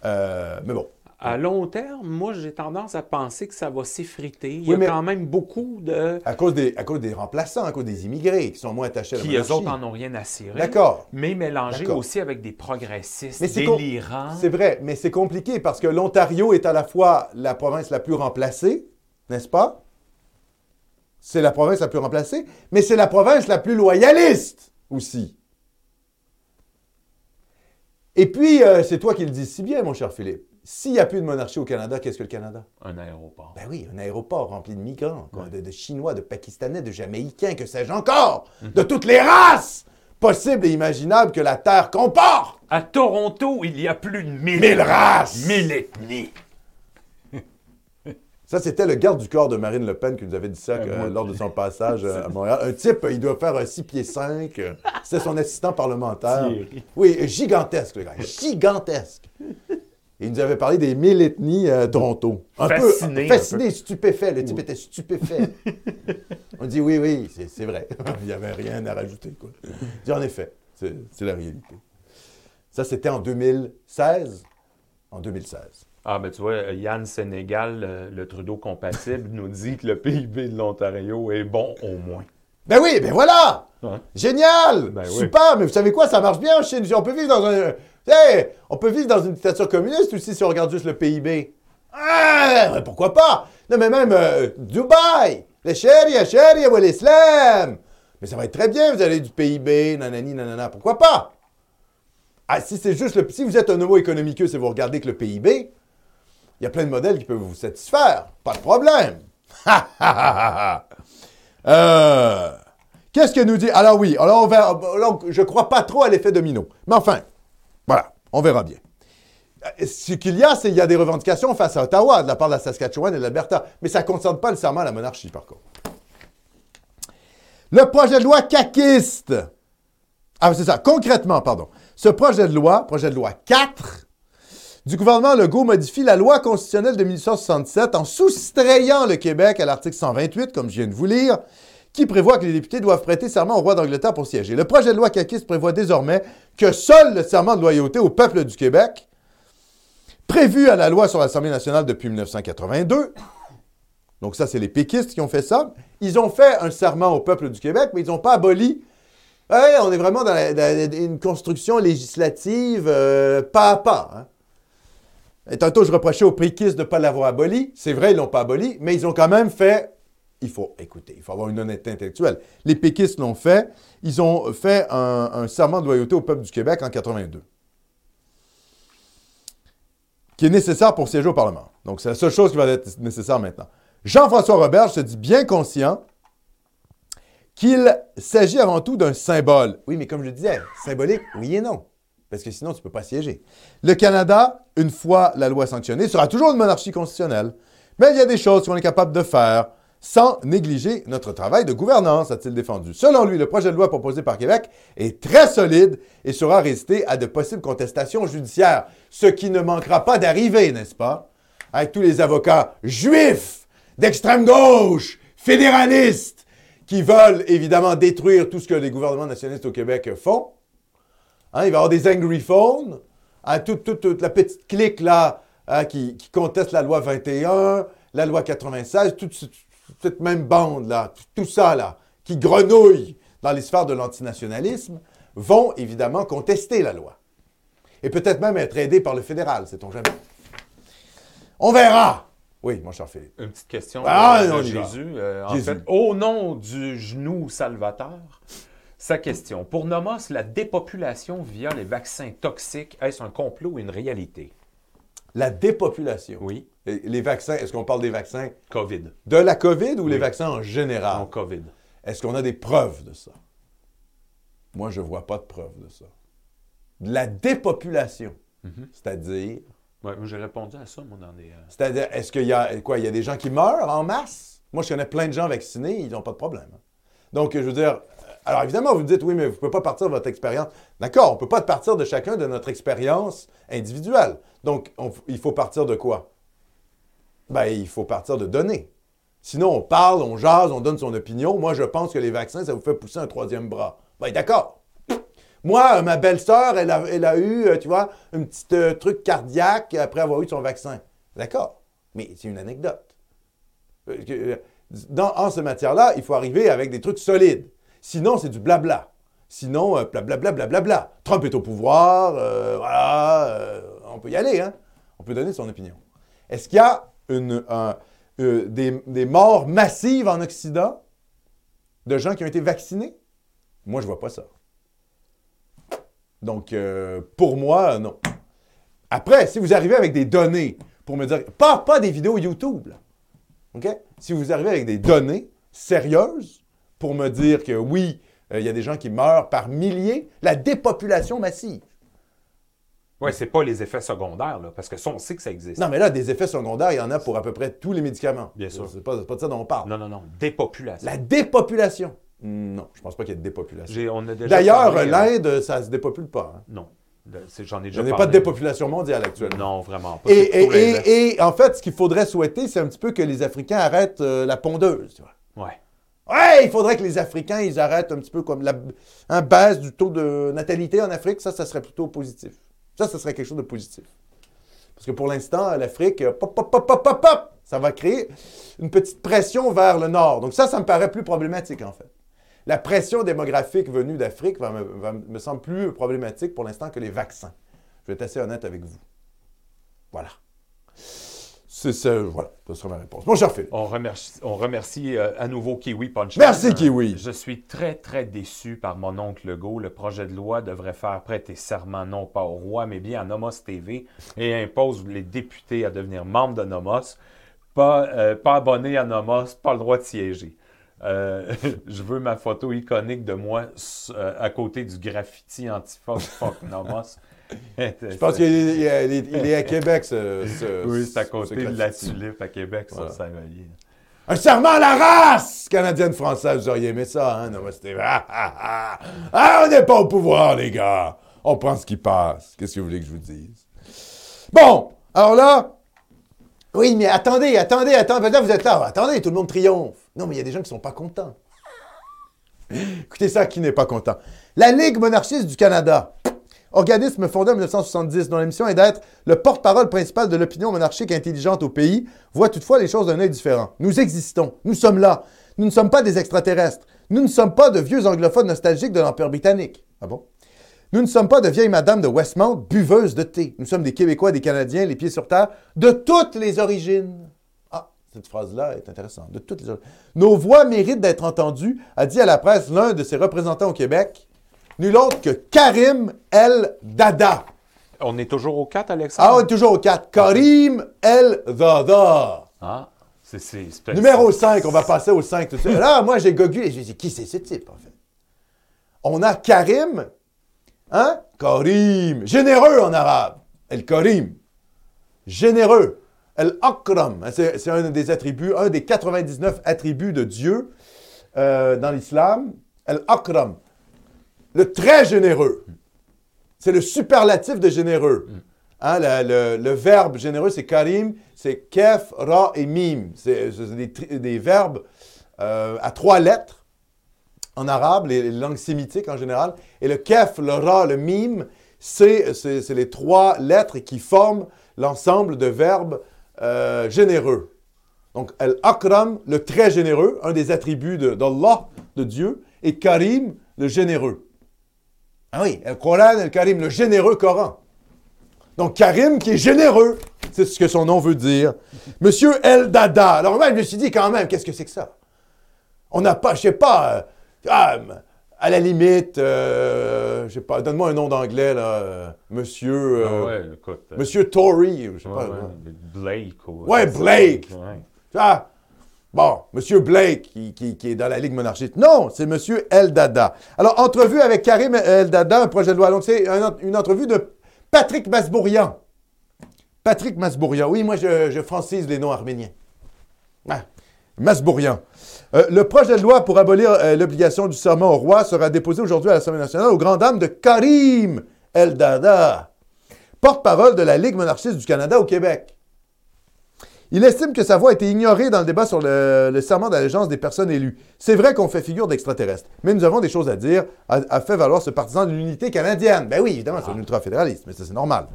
Euh, mais bon. À long terme, moi, j'ai tendance à penser que ça va s'effriter. Il y a quand même beaucoup de... À cause, des, à cause des remplaçants, à cause des immigrés qui sont moins attachés à la qui, eux autres, en ont rien à cirer. D'accord. Mais mélangé D'accord. aussi avec des progressistes Mais délirants. C'est vrai, mais c'est compliqué parce que l'Ontario est à la fois la province la plus remplacée, n'est-ce pas? C'est la province la plus remplacée, mais c'est la province la plus loyaliste aussi. Et puis, euh, c'est toi qui le dis si bien, mon cher Philippe. S'il n'y a plus de monarchie au Canada, qu'est-ce que le Canada? Un aéroport. Ben oui, un aéroport rempli de migrants, quoi, de, de Chinois, de Pakistanais, de Jamaïcains, que sais-je encore, de toutes les races possibles et imaginables que la Terre comporte. À Toronto, il y a plus de mille, Mille races! mille ethnies. (laughs) Ça, c'était le garde du corps de Marine Le Pen qui nous avait dit ça Euh, que, lors de son (laughs) passage euh, à Montréal. Un type, il doit faire un 6 pieds 5. euh, C'était son assistant parlementaire. Oui, gigantesque, le gars. Gigantesque. Et il nous avait parlé des mille ethnies à Toronto. Un Fasciné, peu un fasciné, stupéfait. Le type était stupéfait. (laughs) On dit oui, oui, c'est- vrai. (laughs) il n'y avait rien à rajouter. Quoi. Il dit en effet, c'est la réalité. Ça, c'était en 2016. En 2016. Ah, ben tu vois, Yann Sénégal, le, le Trudeau compatible, (laughs) nous dit que le PIB de l'Ontario est bon au moins. Ben oui, ben voilà! Génial! Ben oui. Super! Mais vous savez quoi? Ça marche bien en Chine. On peut vivre dans un. Hey, on peut vivre dans une dictature communiste aussi si on regarde juste le PIB. Ah, ouais, pourquoi pas? Non, mais même euh, Dubaï! Le sharia, sharia ou l'islam! Mais ça va être très bien, vous avez du PIB, nanani, nanana. Pourquoi pas? Ah, si c'est juste le. Si vous êtes un homo economicus et vous regardez que le PIB, il y a plein de modèles qui peuvent vous satisfaire. Pas de problème. Ha, ha, ha, ha. Qu'est-ce que nous dit? Alors oui, alors on verra. je ne crois pas trop à l'effet domino. Mais enfin, voilà, on verra bien. Euh, Ce qu'il y a, c'est qu'il y a des revendications face à Ottawa de la part de la Saskatchewan et de l'Alberta. Mais ça ne concerne pas nécessairement la monarchie, par contre. Le projet de loi caquiste. Ah, c'est ça. Concrètement, pardon. Ce projet de loi, projet de loi 4, du gouvernement Legault modifie la loi constitutionnelle de 1867 en soustrayant le Québec à l'article 128, comme je viens de vous lire, qui prévoit que les députés doivent prêter serment au roi d'Angleterre pour siéger. Le projet de loi caquiste prévoit désormais que seul le serment de loyauté au peuple du Québec, prévu à la loi sur l'Assemblée nationale depuis 1982, donc ça, c'est les péquistes qui ont fait ça, ils ont fait un serment au peuple du Québec, mais ils n'ont pas aboli Ouais, on est vraiment dans une construction législative euh, pas à pas. hein. Et tantôt, je reprochais aux péquistes de ne pas l'avoir aboli. C'est vrai, ils ne l'ont pas aboli, mais ils ont quand même fait. Il faut, écouter, il faut avoir une honnêteté intellectuelle. Les péquistes l'ont fait. Ils ont fait un, serment de loyauté au peuple du Québec en 82, qui est nécessaire pour siéger au Parlement. Donc, c'est la seule chose qui va être nécessaire maintenant. Jean-François Robert se dit bien conscient qu'il s'agit avant tout d'un symbole. Oui, mais comme je disais, symbolique, oui et non. Parce que sinon, tu ne peux pas siéger. Le Canada, une fois la loi sanctionnée, sera toujours une monarchie constitutionnelle. Mais il y a des choses qu'on est capable de faire sans négliger notre travail de gouvernance, a-t-il défendu. Selon lui, le projet de loi proposé par Québec est très solide et sera résisté à de possibles contestations judiciaires, ce qui ne manquera pas d'arriver, n'est-ce pas? Avec tous les avocats juifs, d'extrême gauche, fédéralistes, qui veulent évidemment détruire tout ce que les gouvernements nationalistes au Québec font. Hein, il va y avoir des angry phones, hein, toute, la petite clique là hein, qui, conteste la loi 21, la loi 96, toute ce- cette même bande là, tout ça là, qui grenouille dans les sphères de l'antinationalisme, vont évidemment contester la loi. Et peut-être même être aidés par le fédéral, sait-on jamais. On verra. Oui, mon cher Philippe. Une petite question Ah, de, de on y va. Jésus. Euh, en Jésus. fait, au nom du genou salvateur, sa question. Pour Nomos, la dépopulation via les vaccins toxiques, est-ce un complot ou une réalité? La dépopulation. Oui. Les, vaccins, est-ce qu'on parle des vaccins? COVID. de la COVID ou les Oui. vaccins en général? En COVID. Est-ce qu'on a des preuves de ça? Moi, je ne vois pas de preuves de ça. De la dépopulation. Mhm. C'est-à-dire, moi, j'ai répondu à ça, moi, dans des... euh, c'est-à-dire, est-ce qu'il y a quoi? Il y a des gens qui meurent en masse? Moi, je connais plein de gens vaccinés, ils n'ont pas de problème. hein. Donc, je veux dire, alors évidemment, vous me dites, oui, mais vous ne pouvez pas partir de votre expérience. D'accord, on ne peut pas partir de chacun de notre expérience individuelle. Donc, on- il faut partir de quoi? Ben, il faut partir de données. Sinon, on parle, on jase, on donne son opinion. Moi, je pense que les vaccins, ça vous fait pousser un troisième bras. Ben, d'accord. Moi, euh, ma belle-sœur, elle a, eu, euh, tu vois, un petit euh, truc cardiaque après avoir eu son vaccin. D'accord, mais c'est une anecdote. En ce matière-là, il faut arriver avec des trucs solides. Sinon, c'est du blabla. Sinon, euh, blablabla, blablabla. Trump est au pouvoir, euh, voilà, euh, on peut y aller, hein? On peut donner son opinion. Est-ce qu'il y a euh, des, morts massives en Occident de gens qui ont été vaccinés? Moi, je vois pas ça. Donc, pour moi, non. Après, si vous arrivez avec des données pour me dire, pas, pas des vidéos YouTube, là. OK? Si vous arrivez avec des données sérieuses pour me dire que oui, euh, il y a des gens qui meurent par milliers, la dépopulation massive. Oui, c'est pas les effets secondaires, là, parce que ça, on sait que ça existe. Non, mais là, des effets secondaires, il y en a pour à peu près tous les médicaments. Bien sûr. C'est pas, pas de ça dont on parle. Non, non, non. Dépopulation. La dépopulation. Non, je pense pas qu'il y ait de dépopulation. D'ailleurs, parlé, euh, l'Inde, ça se dépopule pas. hein. Non. J'en ai Il déjà n'y a pas de dépopulation mondiale actuellement. Non, vraiment pas. Et en fait, ce qu'il faudrait souhaiter, c'est un petit peu que les Africains arrêtent euh, la pondeuse. Tu vois. Ouais. Ouais, il faudrait que les Africains, ils arrêtent un petit peu comme la hein, baisse du taux de natalité en Afrique. Ça, ça serait plutôt positif. Ça, ça serait quelque chose de positif. Parce que pour l'instant, l'Afrique, euh, pop, pop, pop, pop, pop, pop, ça va créer une petite pression vers le nord. Donc ça, ça me paraît plus problématique, en fait. La pression démographique venue d'Afrique me, me semble plus problématique pour l'instant que les vaccins. Je vais être assez honnête avec vous. Voilà. C'est ça, voilà, ce sera ma réponse. Mon cher Philippe. On remercie, on remercie euh, à nouveau Kiwi Punch. Merci, Kiwi. Je suis très, très déçu par mon oncle Legault. Le projet de loi devrait faire prêter serment non pas au roi, mais bien à Nomos TV et impose les députés à devenir membres de Nomos. Pas, euh, pas abonné à Nomos, pas le droit de siéger. Euh, (laughs) je veux ma photo iconique de moi euh, à côté du graffiti anti-fuck fuck Nomos. Je (laughs) pense qu'il est, il à (laughs) Québec, ce, ce- Oui, c'est à ce de la tulipe à Québec, Voilà. sur Saint-Vallier. Un serment à la race canadienne-française. Vous auriez aimé ça, hein? Non, mais c'était... Ah, ah, ah. Ah, on n'est pas au pouvoir, les gars. On prend ce qui passe. Qu'est-ce que vous voulez que je vous dise? Bon, alors là... Oui, mais attendez, attendez, attendez. Là, vous êtes là. Attendez, tout le monde triomphe. Non, mais il y a des gens qui sont pas contents. (laughs) Écoutez ça, qui n'est pas content? La Ligue monarchiste du Canada, organisme fondé en 1970, dont la mission est d'être le porte-parole principal de l'opinion monarchique intelligente au pays, voit toutefois les choses d'un œil différent. Nous existons, nous sommes là. Nous ne sommes pas des extraterrestres. Nous ne sommes pas de vieux anglophones nostalgiques de l'Empire britannique. Ah bon? Nous ne sommes pas de vieilles madames de Westmount buveuses de thé. Nous sommes des Québécois des Canadiens, les pieds sur terre, de toutes les origines. Ah, cette phrase-là est intéressante. De toutes les origines. Nos voix méritent d'être entendues, a dit à la presse l'un de ses représentants au Québec, nul autre que Karim El Dada. On est toujours au 4, Alexandre? Ah, on est toujours au 4. Karim El Dada. Ah, c'est... c'est- Numéro 5, on va passer au 5 tout de suite. Là, moi, j'ai gogulé. J'ai dit, qui c'est ce type, en fait? On a Karim, hein? Karim, généreux en arabe. El Karim, généreux. El Akram, hein, c'est c'est un des attributs, un des 99 attributs de Dieu euh, dans l'islam. El Akram, le très généreux. C'est le superlatif de généreux. Hein, la- le, le verbe généreux, c'est karim, c'est kef, ra et mim. C'est des, verbes euh, à trois lettres en arabe, les, les langues sémitiques en général. Et le kef, le ra, le mim, c'est les trois lettres qui forment l'ensemble de verbes euh, généreux. Donc, Al-Akram, le très généreux, un des attributs de- d'Allah, de, Dieu, et Karim, le généreux. Ah oui, le Coran, le Karim, le généreux Coran. Donc, Karim qui est généreux, c'est ce que son nom veut dire. Monsieur El Dada. Alors, moi, je me suis dit quand même, qu'est-ce que c'est que ça? On n'a pas, je sais pas, euh, ah, à la limite, euh, je sais pas, donne-moi un nom d'anglais, là, euh, monsieur, Ah euh, ouais, écoute. euh, monsieur Tory, je sais ouais, pas. ouais. Blake. ou- Ouais, Blake. Ah, bon, Monsieur Blake, qui, est dans la Ligue monarchiste. Non, c'est Monsieur El Dada. Alors, entrevue avec Karim El Dada, un projet de loi. Donc, c'est un- une entrevue de Patrick Masbourian. Patrick Masbourian. Oui, moi, je, francise les noms arméniens. Ah, Masbourian. Euh, le projet de loi pour abolir euh, l'obligation du serment au roi sera déposé aujourd'hui à l'Assemblée nationale aux grandes dames de Karim El Dada, porte-parole de la Ligue monarchiste du Canada au Québec. Il estime que sa voix a été ignorée dans le débat sur le, serment d'allégeance des personnes élues. C'est vrai qu'on fait figure d'extraterrestre, mais nous avons des choses à dire, a, a fait valoir ce partisan de l'unité canadienne. Ben oui, évidemment, c'est un ultra-fédéraliste, mais ça c'est normal.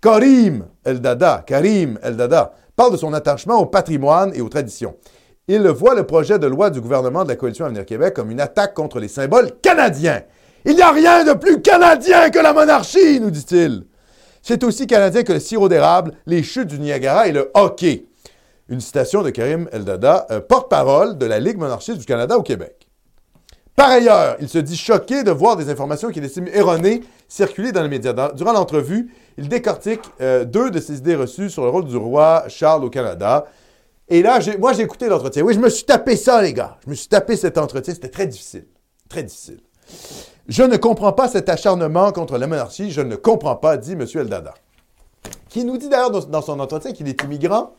Karim El-Dada, Karim El-Dada, parle de son attachement au patrimoine et aux traditions. Il voit le projet de loi du gouvernement de la Coalition Avenir Québec comme une attaque contre les symboles canadiens. Il n'y a rien de plus canadien que la monarchie, nous dit-il. C'est aussi canadien que le sirop d'érable, les chutes du Niagara et le hockey. Une citation de Karim Eldada, euh, porte-parole de la Ligue monarchiste du Canada au Québec. Par ailleurs, il se dit choqué de voir des informations qu'il estime erronées circuler dans les médias. Durant l'entrevue, il décortique euh, deux de ses idées reçues sur le rôle du roi Charles au Canada. Et là, moi, j'ai écouté l'entretien. Oui, je me suis tapé ça, les gars. Je me suis tapé cet entretien. C'était très difficile. Très difficile. Je ne comprends pas cet acharnement contre la monarchie. Je ne comprends pas, dit M. Eldada. Qui nous dit d'ailleurs dans, dans son entretien qu'il est immigrant.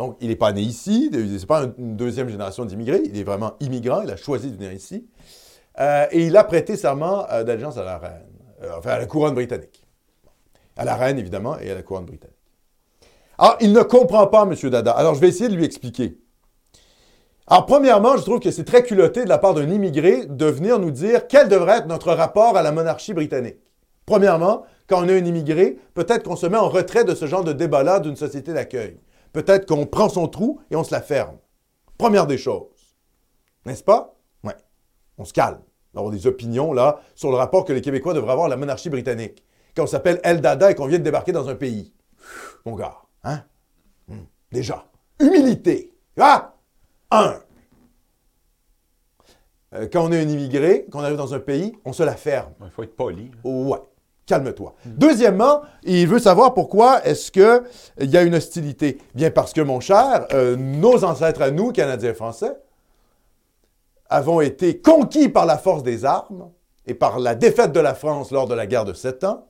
Donc, il n'est pas né ici. Ce n'est pas un- une deuxième génération d'immigrés. Il est vraiment immigrant. Il a choisi de venir ici. Euh, et il a prêté serment euh, d'allégeance à la reine. Euh, enfin, à la couronne britannique. À la reine, évidemment, et à la couronne britannique. Alors, il ne comprend pas, M. Dada. Alors, je vais essayer de lui expliquer. Alors, premièrement, je trouve que c'est très culotté de la part d'un immigré de venir nous dire quel devrait être notre rapport à la monarchie britannique. Premièrement, quand on est un immigré, peut-être qu'on se met en retrait de ce genre de débat-là d'une société d'accueil. Peut-être qu'on prend son trou et on se la ferme. Première des choses. N'est-ce pas? Oui. On se calme. D'avoir des opinions, là, sur le rapport que les Québécois devraient avoir à la monarchie britannique. Quand on s'appelle El Dada et qu'on vient de débarquer dans un pays. Mon gars, hein? Hmm. Déjà. Humilité. Ah! Un. Euh, quand on est un immigré, qu'on arrive dans un pays, on se la ferme. Il faut être poli. là. Ouais. Calme-toi. Deuxièmement, il veut savoir pourquoi est-ce qu'il y a une hostilité. Bien parce que, mon cher, euh, nos ancêtres à nous, Canadiens français, avons été conquis par la force des armes et par la défaite de la France lors de la guerre de Sept Ans,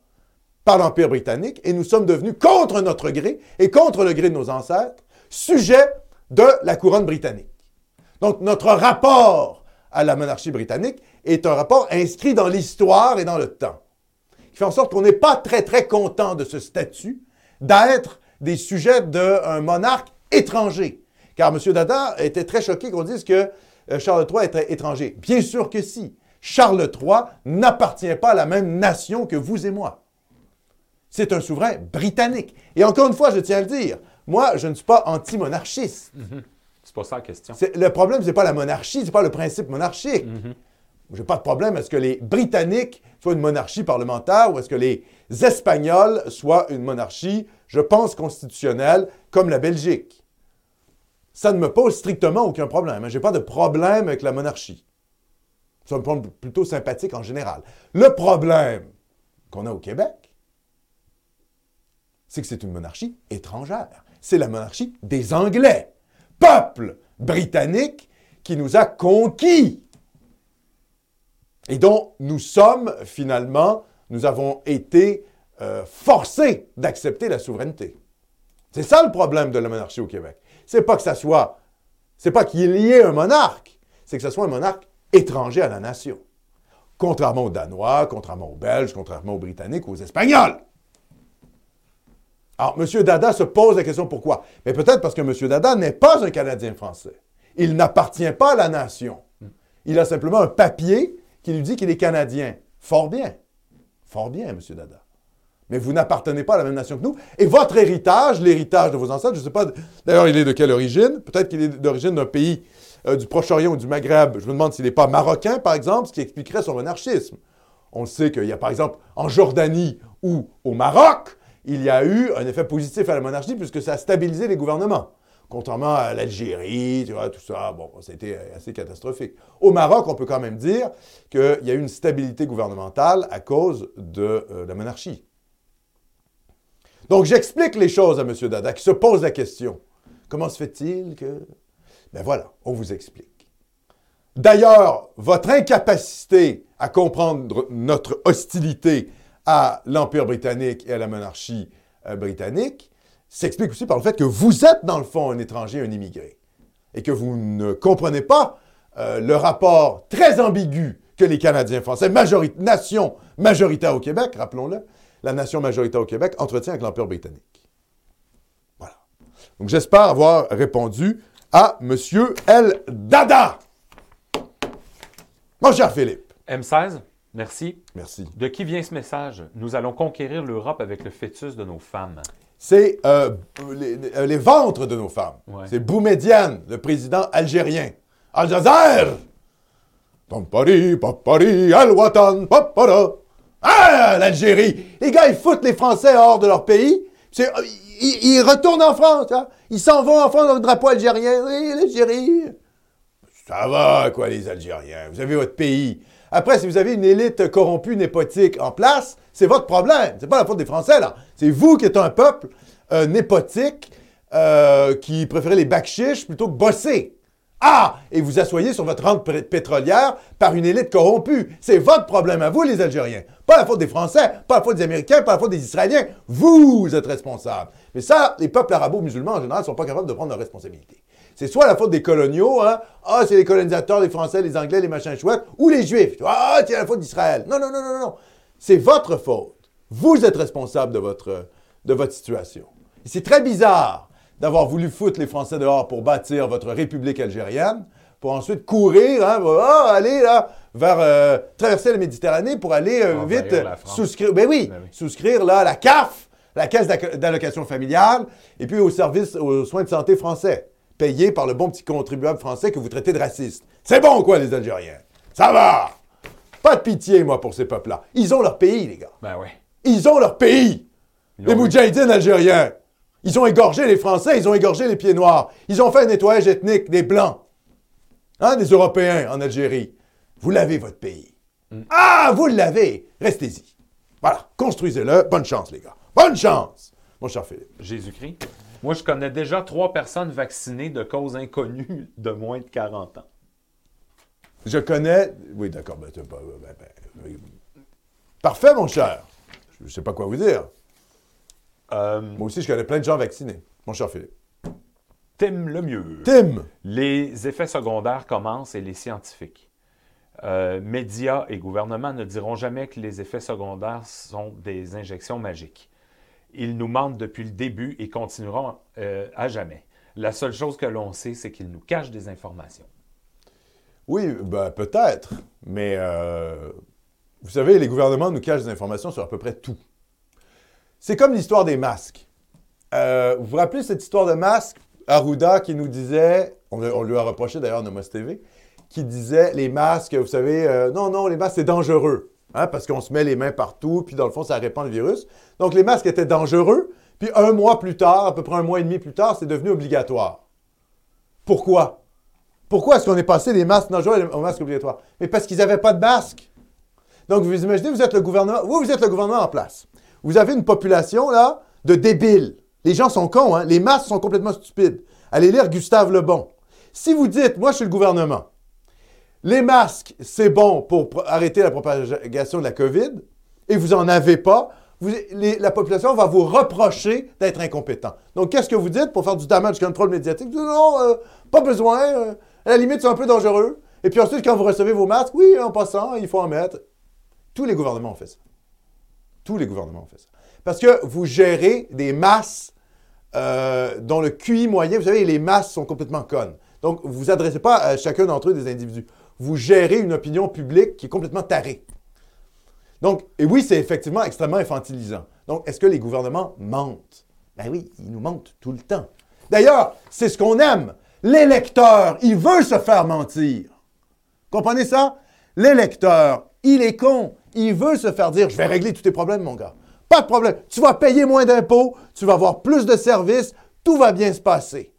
par l'Empire britannique, et nous sommes devenus, contre notre gré et contre le gré de nos ancêtres, sujets de la couronne britannique. Donc, notre rapport à la monarchie britannique est un rapport inscrit dans l'histoire et dans le temps qui fait en sorte qu'on n'est pas très, très content de ce statut d'être des sujets d'un monarque étranger. Car M. Dada était très choqué qu'on dise que euh, Charles III était étranger. Bien sûr que si. Charles III n'appartient pas à la même nation que vous et moi. C'est un souverain britannique. Et encore une fois, je tiens à le dire, moi, je ne suis pas anti-monarchiste. C'est pas ça la question. Le problème, c'est pas la monarchie, c'est pas le principe monarchique. J'ai pas de problème à ce que les Britanniques soient une monarchie parlementaire ou à ce que les Espagnols soient une monarchie, je pense, constitutionnelle, comme la Belgique? Ça ne me pose strictement aucun problème. Je n'ai pas de problème avec la monarchie. Ça me semble plutôt sympathique en général. Le problème qu'on a au Québec, c'est que c'est une monarchie étrangère. C'est la monarchie des Anglais, peuple britannique qui nous a conquis et dont nous sommes finalement, nous avons été euh, forcés d'accepter la souveraineté. C'est ça le problème de la monarchie au Québec. C'est pas que ça soit, c'est pas qu'il y ait un monarque, c'est que ce soit un monarque étranger à la nation. Contrairement aux Danois, contrairement aux Belges, contrairement aux Britanniques, aux Espagnols. Alors, M. Dada se pose la question pourquoi? Mais peut-être parce que M. Dada n'est pas un Canadien français. Il n'appartient pas à la nation. Il a simplement un papier qui lui dit qu'il est Canadien. Fort bien. Fort bien, M. Dada. Mais vous n'appartenez pas à la même nation que nous. Et votre héritage, l'héritage de vos ancêtres, je ne sais pas, d'ailleurs, il est de quelle origine? Peut-être qu'il est d'origine d'un pays euh, du Proche-Orient ou du Maghreb. Je me demande s'il n'est pas marocain, par exemple, ce qui expliquerait son monarchisme. On sait qu'il y a, par exemple, en Jordanie ou au Maroc, il y a eu un effet positif à la monarchie puisque ça a stabilisé les gouvernements. Contrairement à l'Algérie, tu vois, tout ça, bon, c'était assez catastrophique. Au Maroc, on peut quand même dire qu'il y a eu une stabilité gouvernementale à cause de euh, la monarchie. Donc, j'explique les choses à M. Dada, qui se pose la question. Comment se fait-il que... Ben voilà, on vous explique. D'ailleurs, votre incapacité à comprendre notre hostilité à l'Empire britannique et à la monarchie euh, britannique s'explique aussi par le fait que vous êtes, dans le fond, un étranger, un immigré. Et que vous ne comprenez pas euh, le rapport très ambigu que les Canadiens français, nation majoritaire au Québec, rappelons-le, la nation majoritaire au Québec entretient avec l'Empire britannique. Voilà. Donc, j'espère avoir répondu à M. El Dada. Mon cher Philippe. M16, merci. Merci. De qui vient ce message? Nous allons conquérir l'Europe avec le fœtus de nos femmes. C'est euh, les, les ventres de nos femmes. Ouais. C'est Boumediane, le président algérien. Al-Jazer! Pampari, papari, al-Watan, papara. Ah, l'Algérie! Les gars, ils foutent les Français hors de leur pays. C'est- euh, Ils, ils retournent en France. hein. Ils s'en vont en France avec le drapeau algérien. Oui, l'Algérie. Ça va, quoi, les Algériens. Vous avez votre pays. Après, si vous avez une élite corrompue, népotique en place, c'est votre problème. C'est pas la faute des Français, là. C'est vous qui êtes un peuple euh, népotique euh, qui préférez les bacs chiches plutôt que bosser. Ah! Et vous asseyez sur votre rente pétrolière par une élite corrompue. C'est votre problème à vous, les Algériens. Pas la faute des Français, pas la faute des Américains, pas la faute des Israéliens. Vous êtes responsables. Mais ça, les peuples arabo-musulmans, en général, ne sont pas capables de prendre leurs responsabilités. C'est soit la faute des coloniaux, hein. Ah, c'est les colonisateurs, les Français, les Anglais, les machins chouettes, ou les Juifs. Ah, c'est la faute d'Israël. Non, non, non, non, non. C'est votre faute. Vous êtes responsable de votre, de votre situation. C'est très bizarre d'avoir voulu foutre les Français dehors pour bâtir votre République algérienne, pour ensuite courir, hein, ah, aller là, vers euh, traverser la Méditerranée pour aller euh, vite souscrire. Ben oui, Ben oui. souscrire là la CAF, la Caisse d'Alloc- d'allocation familiale, et puis au service aux soins de santé français, payé par le bon petit contribuable français que vous traitez de raciste. C'est bon quoi les Algériens? Ça va. Pas de pitié moi pour ces peuples-là. Ils ont leur pays les gars. Ben oui. Ils ont leur pays. Ils Les. Moudjahidines algériens. Ils ont égorgé les Français, ils ont égorgé les pieds noirs. Ils ont fait un nettoyage ethnique des Blancs. Hein, des Européens en Algérie. Vous l'avez, votre pays. Ah, vous l'avez. Restez-y. Voilà, construisez-le. Bonne chance, les gars. Bonne chance, mon cher Philippe. Jésus-Christ. Moi, je connais déjà trois personnes vaccinées de causes inconnues de moins de 40 ans. Je connais... Oui, d'accord. ben, ben, ben. Parfait, mon cher. Je ne sais pas quoi vous dire. Euh, Moi aussi, je connais plein de gens vaccinés. Mon cher Philippe. Tim Lemieux. Tim. Les effets secondaires commencent et les scientifiques. Euh, médias et gouvernements ne diront jamais que les effets secondaires sont des injections magiques. Ils nous mentent depuis le début et continueront euh, à jamais. La seule chose que l'on sait, c'est qu'ils nous cachent des informations. Oui, ben, peut-être. Mais euh, vous savez, les gouvernements nous cachent des informations sur à peu près tout. C'est comme l'histoire des masques. Euh, vous vous rappelez cette histoire de masques? Arruda qui nous disait, on, lui a reproché d'ailleurs Nomos TV, qui disait les masques, vous savez, non, non, les masques c'est dangereux. Hein, parce qu'on se met les mains partout, puis dans le fond, ça répand le virus. Donc les masques étaient dangereux, puis un mois plus tard, à peu près un mois et demi plus tard, c'est devenu obligatoire. Pourquoi? Pourquoi est-ce qu'on est passé des masques dangereux aux masques obligatoires? Mais parce qu'ils n'avaient pas de masque. Donc, vous imaginez, vous êtes le gouvernement, vous, vous êtes le gouvernement en place. Vous avez une population, là, de débiles. Les gens sont cons, hein? Les masques sont complètement stupides. Allez lire Gustave Lebon. Si vous dites, moi, je suis le gouvernement, les masques, c'est bon pour arrêter la propagation de la COVID, et vous n'en avez pas, la population va vous reprocher d'être incompétent. Donc, qu'est-ce que vous dites pour faire du damage control médiatique? Vous dites, non, euh, pas besoin, euh, à la limite, c'est un peu dangereux. Et puis ensuite, quand vous recevez vos masques, oui, en passant, il faut en mettre. Tous les gouvernements ont fait ça. Tous les gouvernements ont fait ça. Parce que vous gérez des masses euh, dont le QI moyen, vous savez, les masses sont complètement connes. Donc, vous vous adressez pas à chacun d'entre eux des individus. Vous gérez une opinion publique qui est complètement tarée. Donc, et oui, c'est effectivement extrêmement infantilisant. Donc, est-ce que les gouvernements mentent? Ben oui, ils nous mentent tout le temps. D'ailleurs, c'est ce qu'on aime. L'électeur, il veut se faire mentir. Comprenez ça? L'électeur, il est con. Il veut se faire dire, je vais régler tous tes problèmes, mon gars. Pas de problème. Tu vas payer moins d'impôts, tu vas avoir plus de services, tout va bien se passer.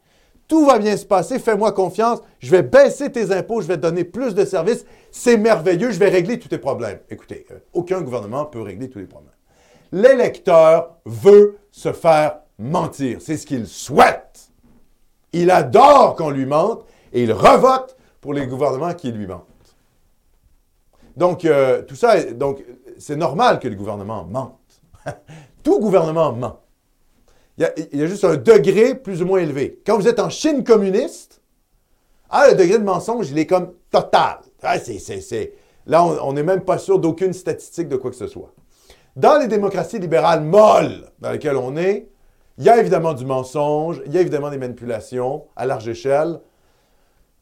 Tout va bien se passer, fais-moi confiance, je vais baisser tes impôts, je vais te donner plus de services, c'est merveilleux, je vais régler tous tes problèmes. Écoutez, euh, aucun gouvernement peut régler tous les problèmes. L'électeur veut se faire mentir, c'est ce qu'il souhaite. Il adore qu'on lui mente et il revote pour les gouvernements qui lui mentent. Donc, euh, tout ça, donc, c'est normal que le gouvernement mente. (laughs) Tout gouvernement ment. Il y, a, il y a juste un degré plus ou moins élevé. Quand vous êtes en Chine communiste, ah, le degré de mensonge, il est comme total. Ah, c'est- c'est- c'est- Là, on n'est même pas sûr d'aucune statistique de quoi que ce soit. Dans les démocraties libérales molles dans lesquelles on est, il Il y a évidemment du mensonge, il y a évidemment des manipulations à large échelle.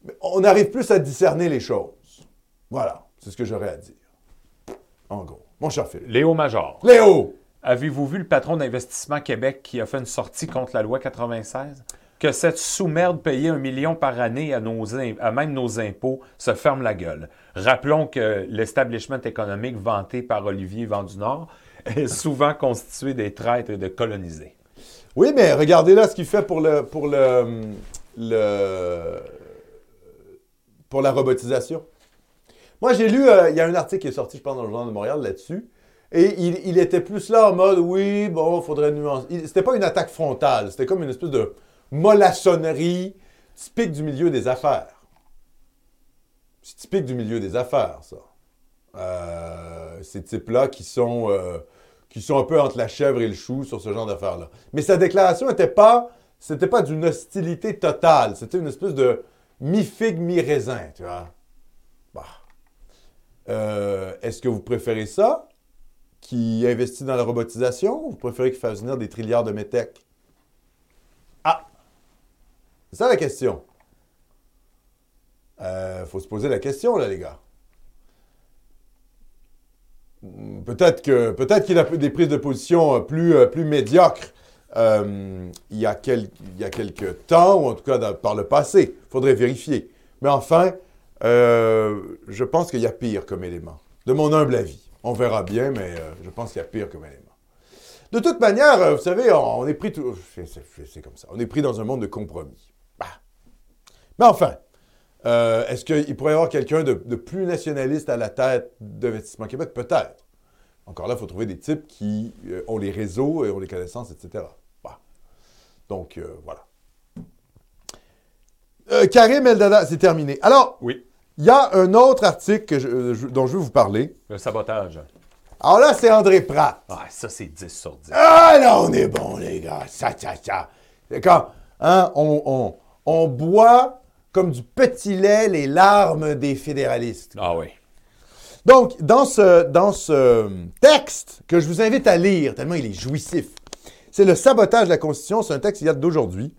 Mais on arrive plus à discerner les choses. Voilà, c'est ce que j'aurais à dire. En gros. Mon cher Philippe. Léo Major. Léo! Avez-vous vu le patron d'Investissement Québec qui a fait une sortie contre la loi 96? Que cette sous-merde payée un million par année à, nos, à même nos impôts se ferme la gueule. Rappelons que l'establishment économique vanté par Olivier Vendunord (laughs) est souvent constitué des traîtres et de colonisés. Oui, mais regardez là ce qu'il fait pour le pour le, le- pour la robotisation. Moi, j'ai lu, euh, il y a un article qui est sorti, je pense, dans le Journal de Montréal là-dessus. Et il, était plus là en mode, oui, bon, faudrait nuancer. C'était pas une attaque frontale, c'était comme une espèce de mollassonnerie typique du milieu des affaires. C'est typique du milieu des affaires, ça. Euh, ces types-là qui sont, euh, qui sont un peu entre la chèvre et le chou sur ce genre d'affaires-là. Mais sa déclaration n'était pas, c'était pas d'une hostilité totale. C'était une espèce de mi-figue, mi-raisin, tu vois. Bah. Euh, Est-ce que vous préférez ça, qui investit dans la robotisation, ou vous préférez qu'il fasse venir des trilliards de métèques? Ah! C'est ça la question. Euh, faut se poser la question, là, les gars. Peut-être que peut-être qu'il a des prises de position euh, plus, euh, plus médiocres euh, il, y a quel- il y a quelques temps, ou en tout cas par le passé. Il faudrait vérifier. Mais enfin, je pense qu'il y a pire comme élément. De mon humble avis. On verra bien, mais euh, je pense qu'il y a pire comme élément. De toute manière, euh, vous savez, on, est pris tout. C'est comme ça. On est pris dans un monde de compromis. Bah. Mais enfin, euh, est-ce qu'il pourrait y avoir quelqu'un de, plus nationaliste à la tête d'Investissement Québec? Peut-être. Encore là, il faut trouver des types qui ont les réseaux et ont les connaissances, etc. Bah. Donc, voilà. Karim Eldada, c'est terminé. Alors, Oui, il y a un autre article que je- euh, je- dont je veux vous parler. le sabotage. Alors là, c'est André Pratt. Ah, ça, c'est 10 sur 10. Ah, là, on est bon, les gars. Ça, ça, ça. C'est Quand hein, on, on- on boit comme du petit lait les larmes des fédéralistes. Ah oui. Donc, dans ce, dans ce texte que je vous invite à lire, tellement il est jouissif, c'est le sabotage de la Constitution. C'est un texte qui date d'aujourd'hui.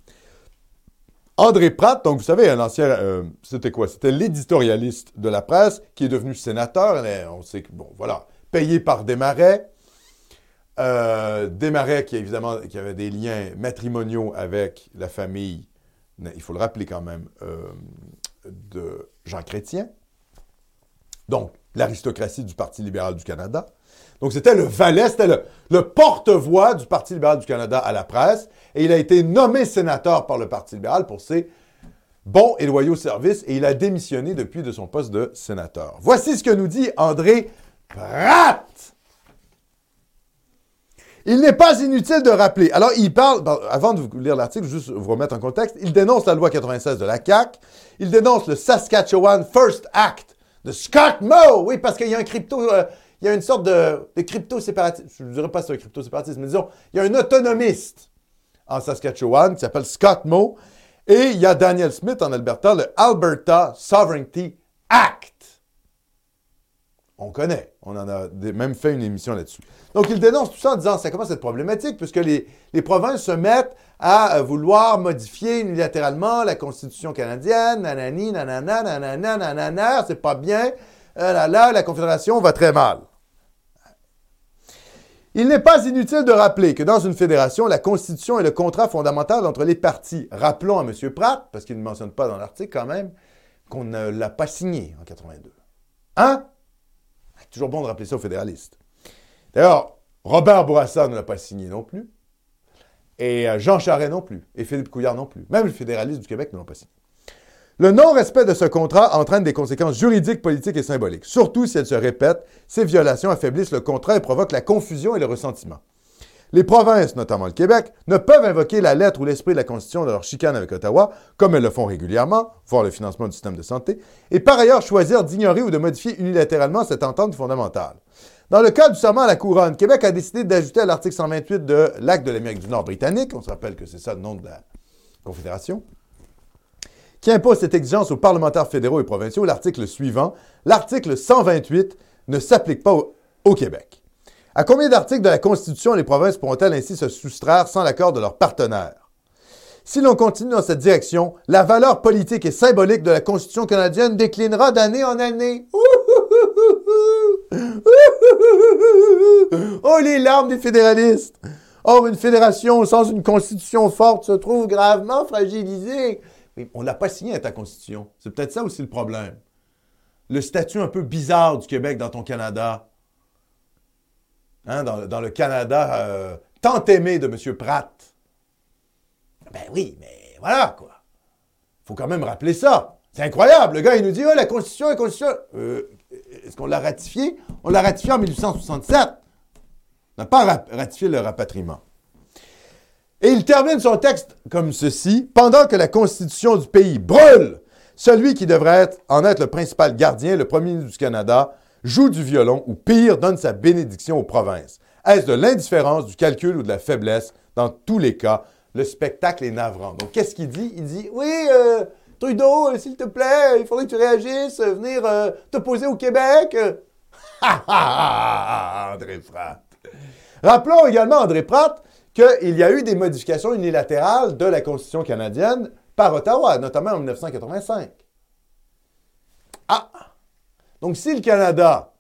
André Pratt, donc vous savez, un ancien, euh, c'était quoi? C'était l'éditorialiste de la presse qui est devenu sénateur. On sait que, bon, voilà, payé par Desmarais. Euh, Desmarais qui, évidemment, qui avait des liens matrimoniaux avec la famille, il faut le rappeler quand même, euh, de Jean Chrétien. Donc, l'aristocratie du Parti libéral du Canada. Donc, c'était le valet, c'était le porte-voix du Parti libéral du Canada à la presse. Et il a été nommé sénateur par le Parti libéral pour ses bons et loyaux services. Et il a démissionné depuis de son poste de sénateur. Voici ce que nous dit André Pratt. Il n'est pas inutile de rappeler. Alors, il parle, avant de vous lire l'article, juste vous remettre en contexte, il dénonce la loi 96 de la CAQ, il dénonce le Saskatchewan First Act de Scott Moe, oui, parce qu'il y a un crypto, euh, il y a une sorte de, crypto-séparatiste, je ne dirais pas c'est un crypto-séparatiste, mais disons, il y a un autonomiste en Saskatchewan qui s'appelle Scott Moe, et il y a Daniel Smith en Alberta, le Alberta Sovereignty Act. On connaît. On en a même fait une émission là-dessus. Donc, il dénonce tout ça en disant ça commence à être problématique puisque les, les provinces se mettent à euh, vouloir modifier unilatéralement la Constitution canadienne. Nanani, nanana, nanana, nanana, c'est pas bien. Euh, là, là, la Confédération va très mal. Il n'est pas inutile de rappeler que dans une fédération, la Constitution est le contrat fondamental entre les partis. Rappelons à M. Pratt, parce qu'il ne mentionne pas dans l'article quand même, qu'on ne l'a pas signé en 82. Hein? Toujours bon de rappeler ça aux fédéralistes. D'ailleurs, Robert Bourassa ne l'a pas signé non plus. Et euh, Jean Charest non plus. Et Philippe Couillard non plus. Même les fédéralistes du Québec ne l'ont pas signé. Le non-respect de ce contrat entraîne des conséquences juridiques, politiques et symboliques. Surtout si elles se répètent, ces violations affaiblissent le contrat et provoquent la confusion et le ressentiment. Les provinces, notamment le Québec, ne peuvent invoquer la lettre ou l'esprit de la Constitution de leur chicane avec Ottawa, comme elles le font régulièrement, voire le financement du système de santé, et par ailleurs choisir d'ignorer ou de modifier unilatéralement cette entente fondamentale. Dans le cas du serment à la couronne, Québec a décidé d'ajouter à l'article 128 de l'Acte de l'Amérique du Nord britannique, on se rappelle que c'est ça le nom de la Confédération, qui impose cette exigence aux parlementaires fédéraux et provinciaux, l'article suivant, l'article 128, ne s'applique pas au, Québec. À combien d'articles de la Constitution les provinces pourront-elles ainsi se soustraire sans l'accord de leurs partenaires? Si l'on continue dans cette direction, la valeur politique et symbolique de la Constitution canadienne déclinera d'année en année. (laughs) Oh, les larmes des fédéralistes! Or, une fédération sans une constitution forte se trouve gravement fragilisée. Mais on n'a pas signé à ta constitution. C'est peut-être ça aussi le problème. Le statut un peu bizarre du Québec dans ton Canada. Hein, dans, le Canada euh, tant aimé de M. Pratt. Ben oui, mais voilà, quoi. faut quand même rappeler ça. C'est incroyable. Le gars, il nous dit, oh, la Constitution, la Constitution. Euh, est-ce qu'on l'a ratifié? On l'a ratifié en 1867. On n'a pas ratifié le rapatriement. Et il termine son texte comme ceci. Pendant que la Constitution du pays brûle, celui qui devrait en être le principal gardien, le premier ministre du Canada, joue du violon ou pire, donne sa bénédiction aux provinces. Est-ce de l'indifférence, du calcul ou de la faiblesse? Dans tous les cas, le spectacle est navrant. Donc, qu'est-ce qu'il dit? Il dit, oui, euh, Trudeau, euh, s'il te plaît, il faudrait que tu réagisses, euh, venir te poser au Québec. (laughs) Ha, ha, ha, André Pratt. Rappelons également, André Pratt, qu'il y a eu des modifications unilatérales de la Constitution canadienne par Ottawa, notamment en 1985. Ah! Donc, si le Canada,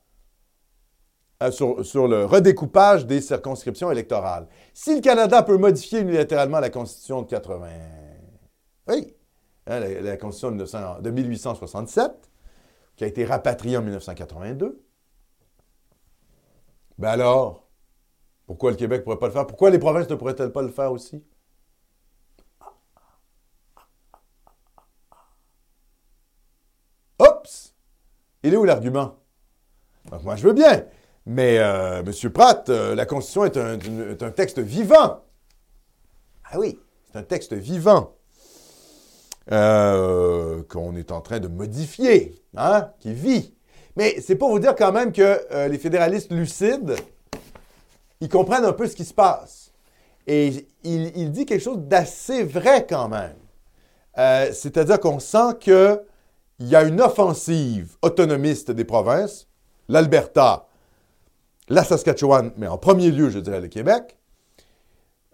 euh, sur, le redécoupage des circonscriptions électorales, si le Canada peut modifier unilatéralement la Constitution de 80... Oui, hein, la, Constitution de, 1867, qui a été rapatriée en 1982, ben alors, pourquoi le Québec ne pourrait pas le faire? Pourquoi les provinces ne pourraient-elles pas le faire aussi? Oups! Il est où l'argument? moi, je veux bien. Mais, euh, M. Pratt, euh, la Constitution est un, texte vivant. Ah oui, c'est un texte vivant euh, qu'on est en train de modifier, hein, qui vit. Mais c'est pour vous dire quand même que les fédéralistes lucides, ils comprennent un peu ce qui se passe. Et il, dit quelque chose d'assez vrai quand même. C'est-à-dire qu'on sent que il y a une offensive autonomiste des provinces, l'Alberta, la Saskatchewan, mais en premier lieu, je dirais le Québec,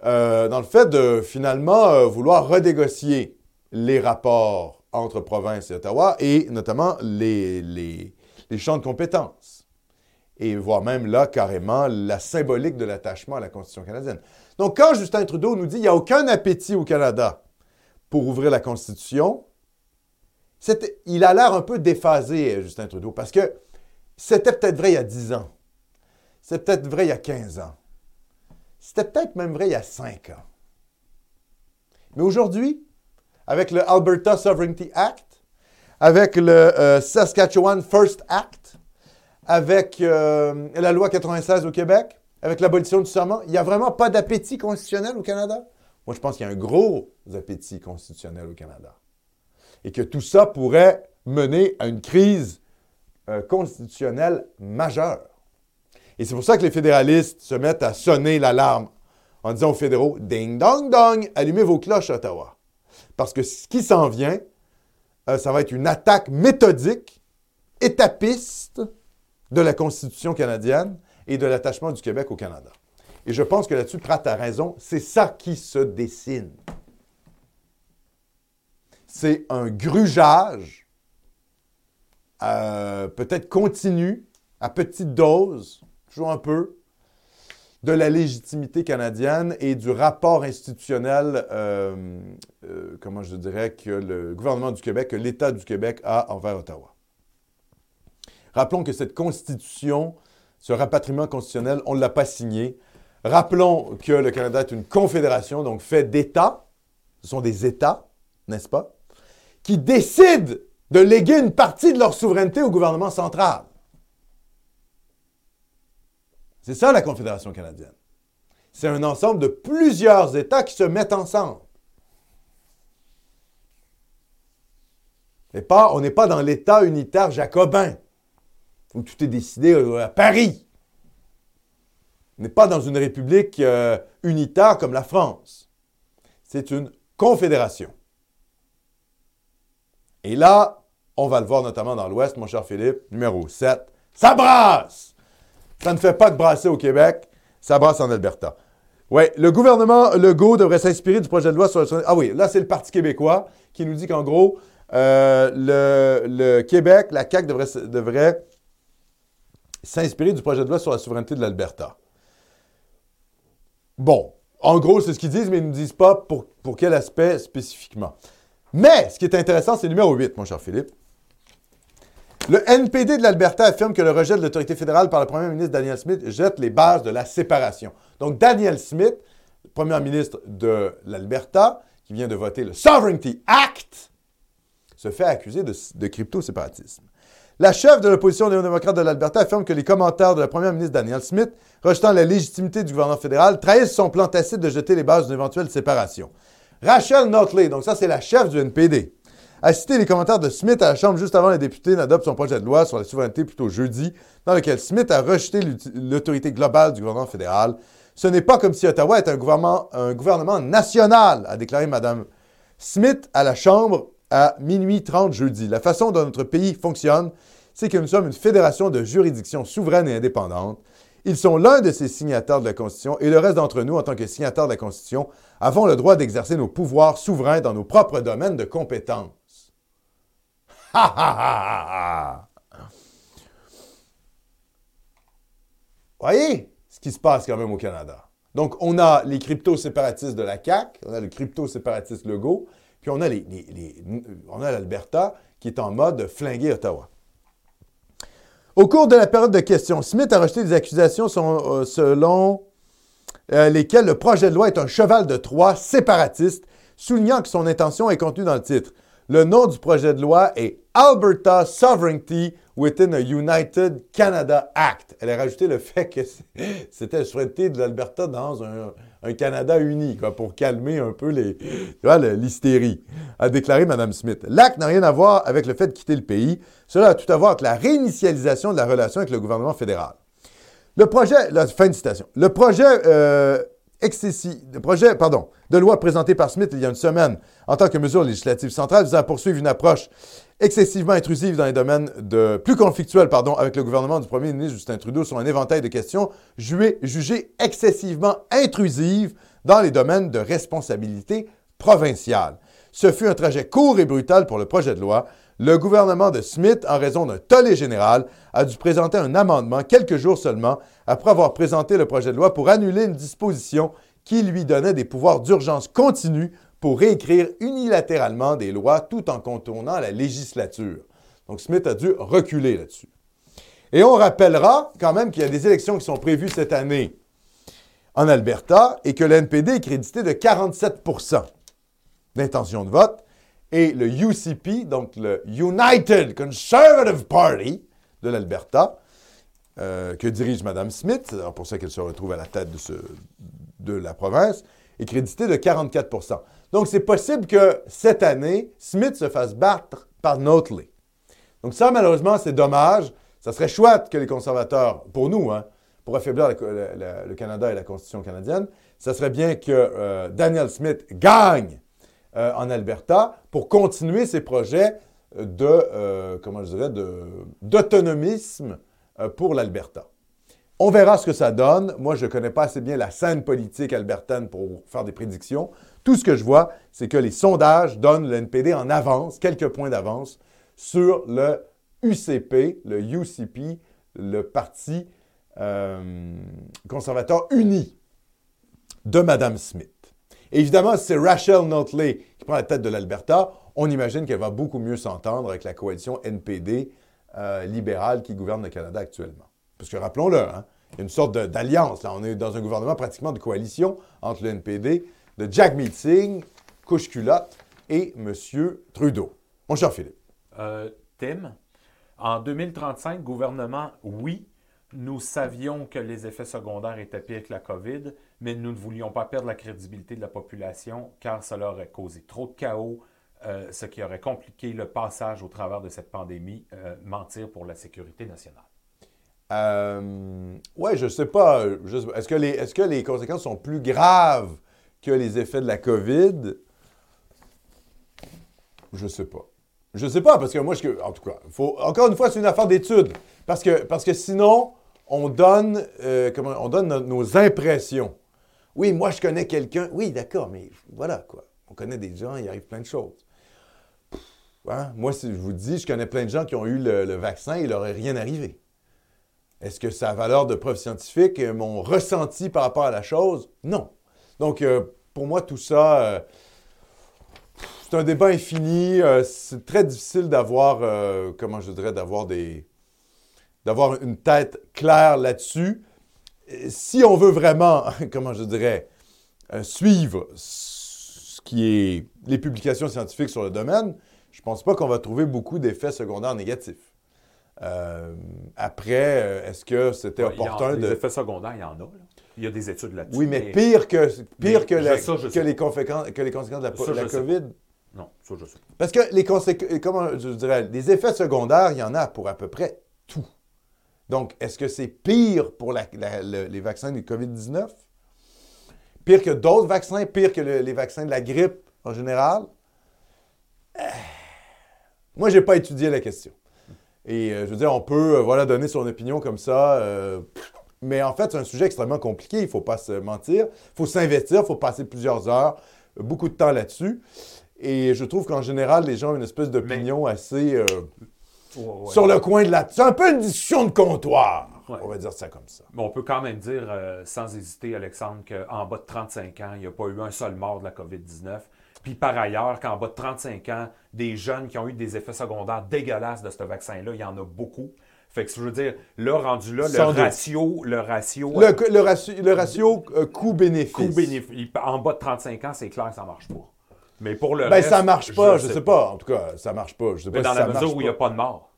euh, dans le fait de finalement euh, vouloir renégocier les rapports entre provinces et Ottawa et notamment les champs de compétences. Et voire même là, carrément, la symbolique de l'attachement à la Constitution canadienne. Donc, quand Justin Trudeau nous dit qu'il n'y a aucun appétit au Canada pour ouvrir la Constitution, il a l'air un peu déphasé, Justin Trudeau, parce que c'était peut-être vrai il y a 10 ans. C'était peut-être vrai il y a 15 ans. C'était peut-être même vrai il y a 5 ans. Mais aujourd'hui, avec le Alberta Sovereignty Act, avec le euh, Saskatchewan First Act, avec euh, la loi 96 au Québec, avec l'abolition du serment, il n'y a vraiment pas d'appétit constitutionnel au Canada? Moi, je pense qu'il y a un gros appétit constitutionnel au Canada et que tout ça pourrait mener à une crise euh, constitutionnelle majeure. Et c'est pour ça que les fédéralistes se mettent à sonner l'alarme en disant aux fédéraux Ding dong dong, allumez vos cloches, Ottawa. Parce que ce qui s'en vient, euh, ça va être une attaque méthodique, étapiste de la Constitution canadienne et de l'attachement du Québec au Canada. Et je pense que là-dessus, Pratt a raison, c'est ça qui se dessine c'est un grugeage, euh, peut-être continu, à petite dose, toujours un peu, de la légitimité canadienne et du rapport institutionnel, euh, euh, comment je dirais, que le gouvernement du Québec, que l'État du Québec a envers Ottawa. Rappelons que cette constitution, ce rapatriement constitutionnel, on ne l'a pas signé. Rappelons que le Canada est une confédération, donc fait d'États. Ce sont des États, n'est-ce pas? qui décident de léguer une partie de leur souveraineté au gouvernement central. C'est ça la Confédération canadienne. C'est un ensemble de plusieurs États qui se mettent ensemble. On n'est pas dans l'État unitaire jacobin, où tout est décidé euh, à Paris. On n'est pas dans une république euh, unitaire comme la France. C'est une confédération. Et là, on va le voir notamment dans l'Ouest, mon cher Philippe, numéro 7, ça brasse! Ça ne fait pas de brasser au Québec, ça brasse en Alberta. Oui, le gouvernement Legault devrait s'inspirer du projet de loi sur le... Ah oui, là, c'est le Parti québécois qui nous dit qu'en gros, euh, le, Québec, la CAQ devrait, devrait s'inspirer du projet de loi sur la souveraineté de l'Alberta. Bon, en gros, c'est ce qu'ils disent, mais ils ne disent pas pour, quel aspect spécifiquement. Mais ce qui est intéressant, c'est le numéro 8, mon cher Philippe. Le NPD de l'Alberta affirme que le rejet de l'autorité fédérale par le premier ministre Daniel Smith jette les bases de la séparation. Donc, Daniel Smith, premier ministre de l'Alberta, qui vient de voter le Sovereignty Act, se fait accuser de, crypto-séparatisme. La chef de l'opposition néo-démocrate de l'Alberta affirme que les commentaires de la première ministre Daniel Smith, rejetant la légitimité du gouvernement fédéral, trahissent son plan tacite de jeter les bases d'une éventuelle séparation. Rachel Notley, donc ça c'est la chef du NPD, a cité les commentaires de Smith à la Chambre juste avant les députés n'adoptent son projet de loi sur la souveraineté plutôt jeudi, dans lequel Smith a rejeté l'autorité globale du gouvernement fédéral. Ce n'est pas comme si Ottawa était un gouvernement, un gouvernement national, a déclaré Mme Smith à la Chambre à minuit 30 jeudi. La façon dont notre pays fonctionne, c'est que nous sommes une fédération de juridictions souveraines et indépendantes. Ils sont l'un de ces signataires de la Constitution et le reste d'entre nous, en tant que signataires de la Constitution, avons le droit d'exercer nos pouvoirs souverains dans nos propres domaines de compétence. (laughs) Ha ha ha ha Voyez ce qui se passe quand même au Canada. Donc, on a les crypto-séparatistes de la CAQ, on a le crypto-séparatiste Legault, puis on a, les, on a l'Alberta qui est en mode flinguer Ottawa. Au cours de la période de questions, Smith a rejeté des accusations euh, selon euh, lesquelles le projet de loi est un cheval de Troie séparatiste, soulignant que son intention est contenue dans le titre. Le nom du projet de loi est Alberta Sovereignty within a United Canada Act. Elle a rajouté le fait que (laughs) c'était la souveraineté de l'Alberta dans un, un Canada uni, pour calmer un peu l'hystérie, a déclaré Mme Smith. L'acte n'a rien à voir avec le fait de quitter le pays. Cela a tout à voir avec la réinitialisation de la relation avec le gouvernement fédéral. Le projet, la fin de citation. Le projet euh, le projet, pardon, de loi présenté par Smith il y a une semaine en tant que mesure législative centrale visant à poursuivre une approche excessivement intrusive dans les domaines de, plus conflictuels avec le gouvernement du premier ministre Justin Trudeau sur un éventail de questions jugées excessivement intrusives dans les domaines de responsabilité provinciale. Ce fut un trajet court et brutal pour le projet de loi. Le gouvernement de Smith, en raison d'un tollé général, a dû présenter un amendement quelques jours seulement après avoir présenté le projet de loi pour annuler une disposition qui lui donnait des pouvoirs d'urgence continus pour réécrire unilatéralement des lois tout en contournant la législature. Donc Smith a dû reculer là-dessus. Et on rappellera quand même qu'il y a des élections qui sont prévues cette année en Alberta et que le est crédité de 47% d'intention de vote et le UCP, donc le United Conservative Party de l'Alberta, euh, que dirige Mme Smith, c'est pour ça qu'elle se retrouve à la tête de, la province, est crédité de 44% donc, c'est possible que cette année, Smith se fasse battre par Notley. Donc, ça, malheureusement, c'est dommage. Ça serait chouette que les conservateurs, pour nous, hein, pour affaiblir le Canada et la Constitution canadienne, ça serait bien que euh, Daniel Smith gagne euh, en Alberta pour continuer ses projets de, euh, comment je dirais, d'autonomisme pour l'Alberta. On verra ce que ça donne. Moi, je ne connais pas assez bien la scène politique albertaine pour faire des prédictions. Tout ce que je vois, c'est que les sondages donnent le NPD en avance, quelques points d'avance, sur le UCP, le UCP, le Parti euh, conservateur uni de Mme Smith. Évidemment, si c'est Rachel Notley qui prend la tête de l'Alberta, on imagine qu'elle va beaucoup mieux s'entendre avec la coalition NPD euh, libérale qui gouverne le Canada actuellement. Parce que rappelons-le, hein, il y a une sorte d'alliance. On est dans un gouvernement pratiquement de coalition entre le NPD de Jack Meeting, couche culotte et M. Trudeau. Mon cher Philippe. Euh, Tim, en 2035, gouvernement, oui, nous savions que les effets secondaires étaient pires que la COVID, mais nous ne voulions pas perdre la crédibilité de la population car cela aurait causé trop de chaos, euh, ce qui aurait compliqué le passage au travers de cette pandémie, euh, mentir pour la sécurité nationale. Euh, oui, je ne sais pas. Est-ce que, les, est que les conséquences sont plus graves que les effets de la COVID? Je ne sais pas. Je ne sais pas, parce que moi, en tout cas, encore une fois, c'est une affaire d'étude. Parce que, parce que sinon, on donne, euh, nos impressions. Oui, moi, je connais quelqu'un. Oui, d'accord, mais voilà, quoi. On connaît des gens, il arrive plein de choses. Hein, Moi, si je vous dis, je connais plein de gens qui ont eu le, vaccin, il leur est rien arrivé. Est-ce que ça a valeur de preuve scientifique? Euh, Mon ressenti par rapport à la chose? Non. Donc, euh, pour moi, tout ça, c'est un débat infini. C'est très difficile d'avoir, comment je dirais, d'avoir des, d'avoir une tête claire là-dessus. Si on veut vraiment, (laughs) comment je dirais, euh, suivre ce qui est les publications scientifiques sur le domaine, je pense pas qu'on va trouver beaucoup d'effets secondaires négatifs. Euh, après, euh, est-ce que c'était Ouais, en- opportun de... effets secondaires, il y en a. là. Il y a des études là-dessus. Oui, mais pire que, pire mais que, je- la- ça, je que sais les, conséquences, que les conséquences de la, Ça, la je sais COVID. Non, ça, je sais. Parce que les conséquences, comment je dirais, les effets secondaires, il y en a pour à peu près. Donc, est-ce que c'est pire pour la- la- le- les vaccins du COVID-19? Pire que d'autres vaccins? Pire que le- les vaccins de la grippe en général? Euh, Moi, je n'ai pas étudié la question. Et euh, je veux dire, on peut euh, voilà, donner son opinion comme ça. euh, mais en fait, c'est un sujet extrêmement compliqué. Il ne faut pas se mentir. Il faut s'investir. Il faut passer plusieurs heures, beaucoup de temps là-dessus. Et je trouve qu'en général, les gens ont une espèce d'opinion assez euh, Ouais, sur le coin de la... C'est un peu une discussion de comptoir. Ouais. On va dire ça comme ça. Mais on peut quand même dire, euh, sans hésiter, Alexandre, qu'en bas de 35 ans, il n'y a pas eu un seul mort de la COVID-19. Puis par ailleurs, qu'en bas de 35 ans, des jeunes qui ont eu des effets secondaires dégueulasses de ce vaccin-là, il y en a beaucoup. Fait que je veux dire, là, rendu là, le ratio, le ratio, Le, le ratio, le ratio, euh, coût-bénéfice. coût-bénéfice, en bas de 35 ans, c'est clair que ça ne marche pas. Mais pour le Ben, reste, ça marche pas, je sais pas. En tout cas, ça marche pas. Je sais Mais pas dans si la ça mesure où il n'y a pas. de mort.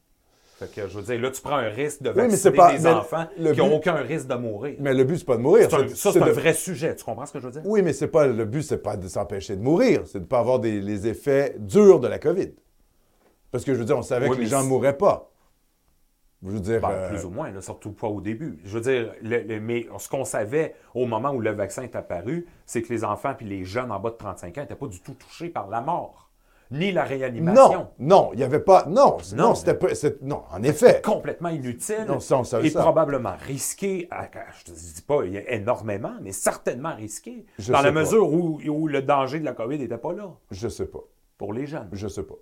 Fait que je veux dire, là, tu prends un risque de vacciner pas- des enfants le qui n'ont aucun risque de mourir. Mais le but, c'est pas de mourir. Un- ça, c'est de- un vrai sujet. Tu comprends ce que je veux dire? Oui, mais c'est pas le but, c'est pas de s'empêcher de mourir, c'est de pas avoir des, les effets durs de la COVID. Parce que je veux dire, on savait Oui, que les gens ne mourraient pas. Je veux dire, Ben, euh, Plus ou moins, là, surtout pas au début. Je veux dire, le- le- mais ce qu'on savait au moment où le vaccin est apparu, c'est que les enfants puis les jeunes en bas de 35 ans n'étaient pas du tout touchés par la mort, ni la réanimation. non, non, il n'y avait pas, non, non, Non. c'était pas, non, en effet. Complètement inutile Non, ça, on savait et ça. probablement risqué, à- je ne dis pas énormément, mais certainement risqué, Je dans la pas. mesure où, où le danger de la COVID n'était pas là Je sais pas. pour les jeunes. Je sais pas.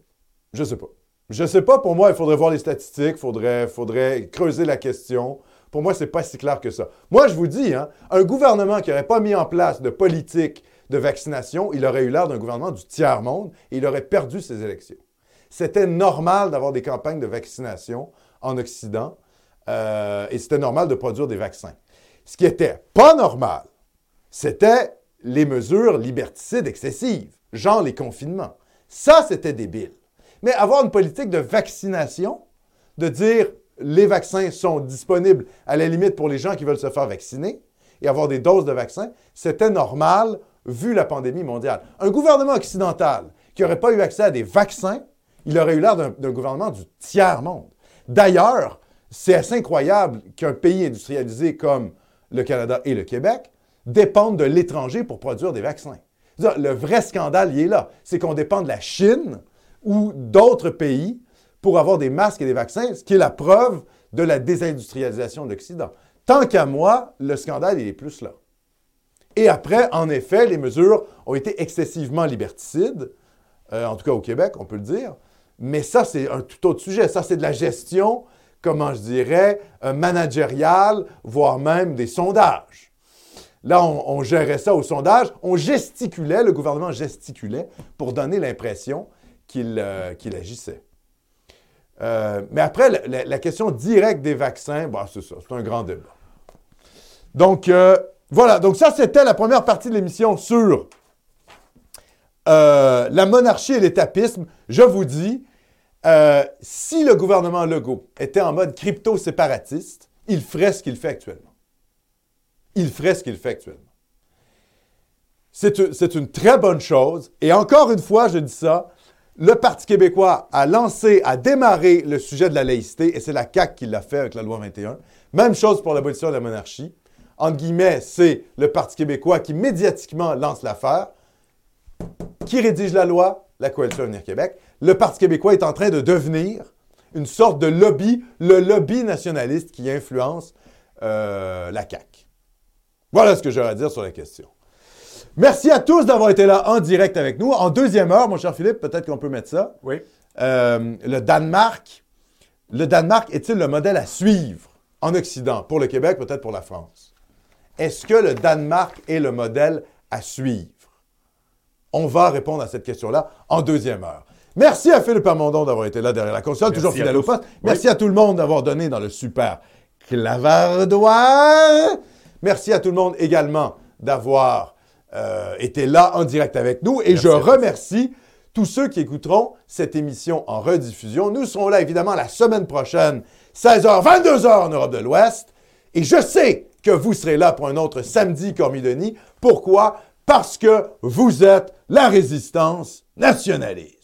Je sais pas. Je sais pas, pour moi, il faudrait voir les statistiques, il faudrait, creuser la question. Pour moi, c'est pas si clair que ça. Moi, je vous dis, hein, un gouvernement qui n'aurait pas mis en place de politique de vaccination, il aurait eu l'air d'un gouvernement du tiers-monde et il aurait perdu ses élections. C'était normal d'avoir des campagnes de vaccination en Occident euh, et c'était normal de produire des vaccins. Ce qui était pas normal, c'était les mesures liberticides excessives, genre les confinements. Ça, c'était débile. Mais avoir une politique de vaccination, de dire les vaccins sont disponibles à la limite pour les gens qui veulent se faire vacciner et avoir des doses de vaccins, c'était normal vu la pandémie mondiale. Un gouvernement occidental qui n'aurait pas eu accès à des vaccins, il aurait eu l'air d'un gouvernement du tiers-monde. D'ailleurs, c'est assez incroyable qu'un pays industrialisé comme le Canada et le Québec dépendent de l'étranger pour produire des vaccins. Le vrai scandale, il est là. C'est qu'on dépend de la Chine ou d'autres pays pour avoir des masques et des vaccins, ce qui est la preuve de la désindustrialisation de l'Occident. Tant qu'à moi, le scandale, il est plus là. Et après, en effet, les mesures ont été excessivement liberticides, euh, en tout cas au Québec, on peut le dire. Mais ça, c'est un tout autre sujet. Ça, c'est de la gestion, comment je dirais, euh, managériale, voire même des sondages. Là, on, on gérait ça au sondage. On gesticulait, le gouvernement gesticulait pour donner l'impression qu'il euh, qu'il agissait. Euh, mais après, la, question directe des vaccins, bah, c'est ça, c'est un grand débat. Donc, euh, voilà. Donc, ça, c'était la première partie de l'émission sur la monarchie et l'étapisme. Je vous dis, si le gouvernement Legault était en mode crypto-séparatiste, il ferait ce qu'il fait actuellement. Il ferait ce qu'il fait actuellement. C'est une très bonne chose. Et encore une fois, je dis ça, le Parti québécois a lancé, a démarré le sujet de la laïcité, et c'est la CAQ qui l'a fait avec la loi 21. Même chose pour l'abolition de la monarchie. Entre guillemets, c'est le Parti québécois qui médiatiquement lance l'affaire. Qui rédige la loi? La Coalition Avenir Québec. Le Parti québécois est en train de devenir une sorte de lobby, le lobby nationaliste qui influence euh, la CAQ. Voilà ce que j'aurais à dire sur la question. Merci à tous d'avoir été là en direct avec nous. En deuxième heure, mon cher Philippe, peut-être qu'on peut mettre ça. Oui. Euh, le Danemark. Le Danemark est-il le modèle à suivre en Occident, pour le Québec, peut-être pour la France? Est-ce que le Danemark est le modèle à suivre? On va répondre à cette question-là en deuxième heure. Merci à Philippe Amondon d'avoir été là derrière la console, toujours Merci fidèle au poste. Merci à tout le monde d'avoir donné dans le super clavardoir. Merci à tout le monde également d'avoir euh, été là en direct avec nous. Et Merci je remercie tous ceux qui écouteront cette émission en rediffusion. Nous serons là évidemment la semaine prochaine, 16h, 22h en Europe de l'Ouest. Et je sais que vous serez là pour un autre samedi Cormidoni. Pourquoi? Parce que vous êtes la résistance nationaliste.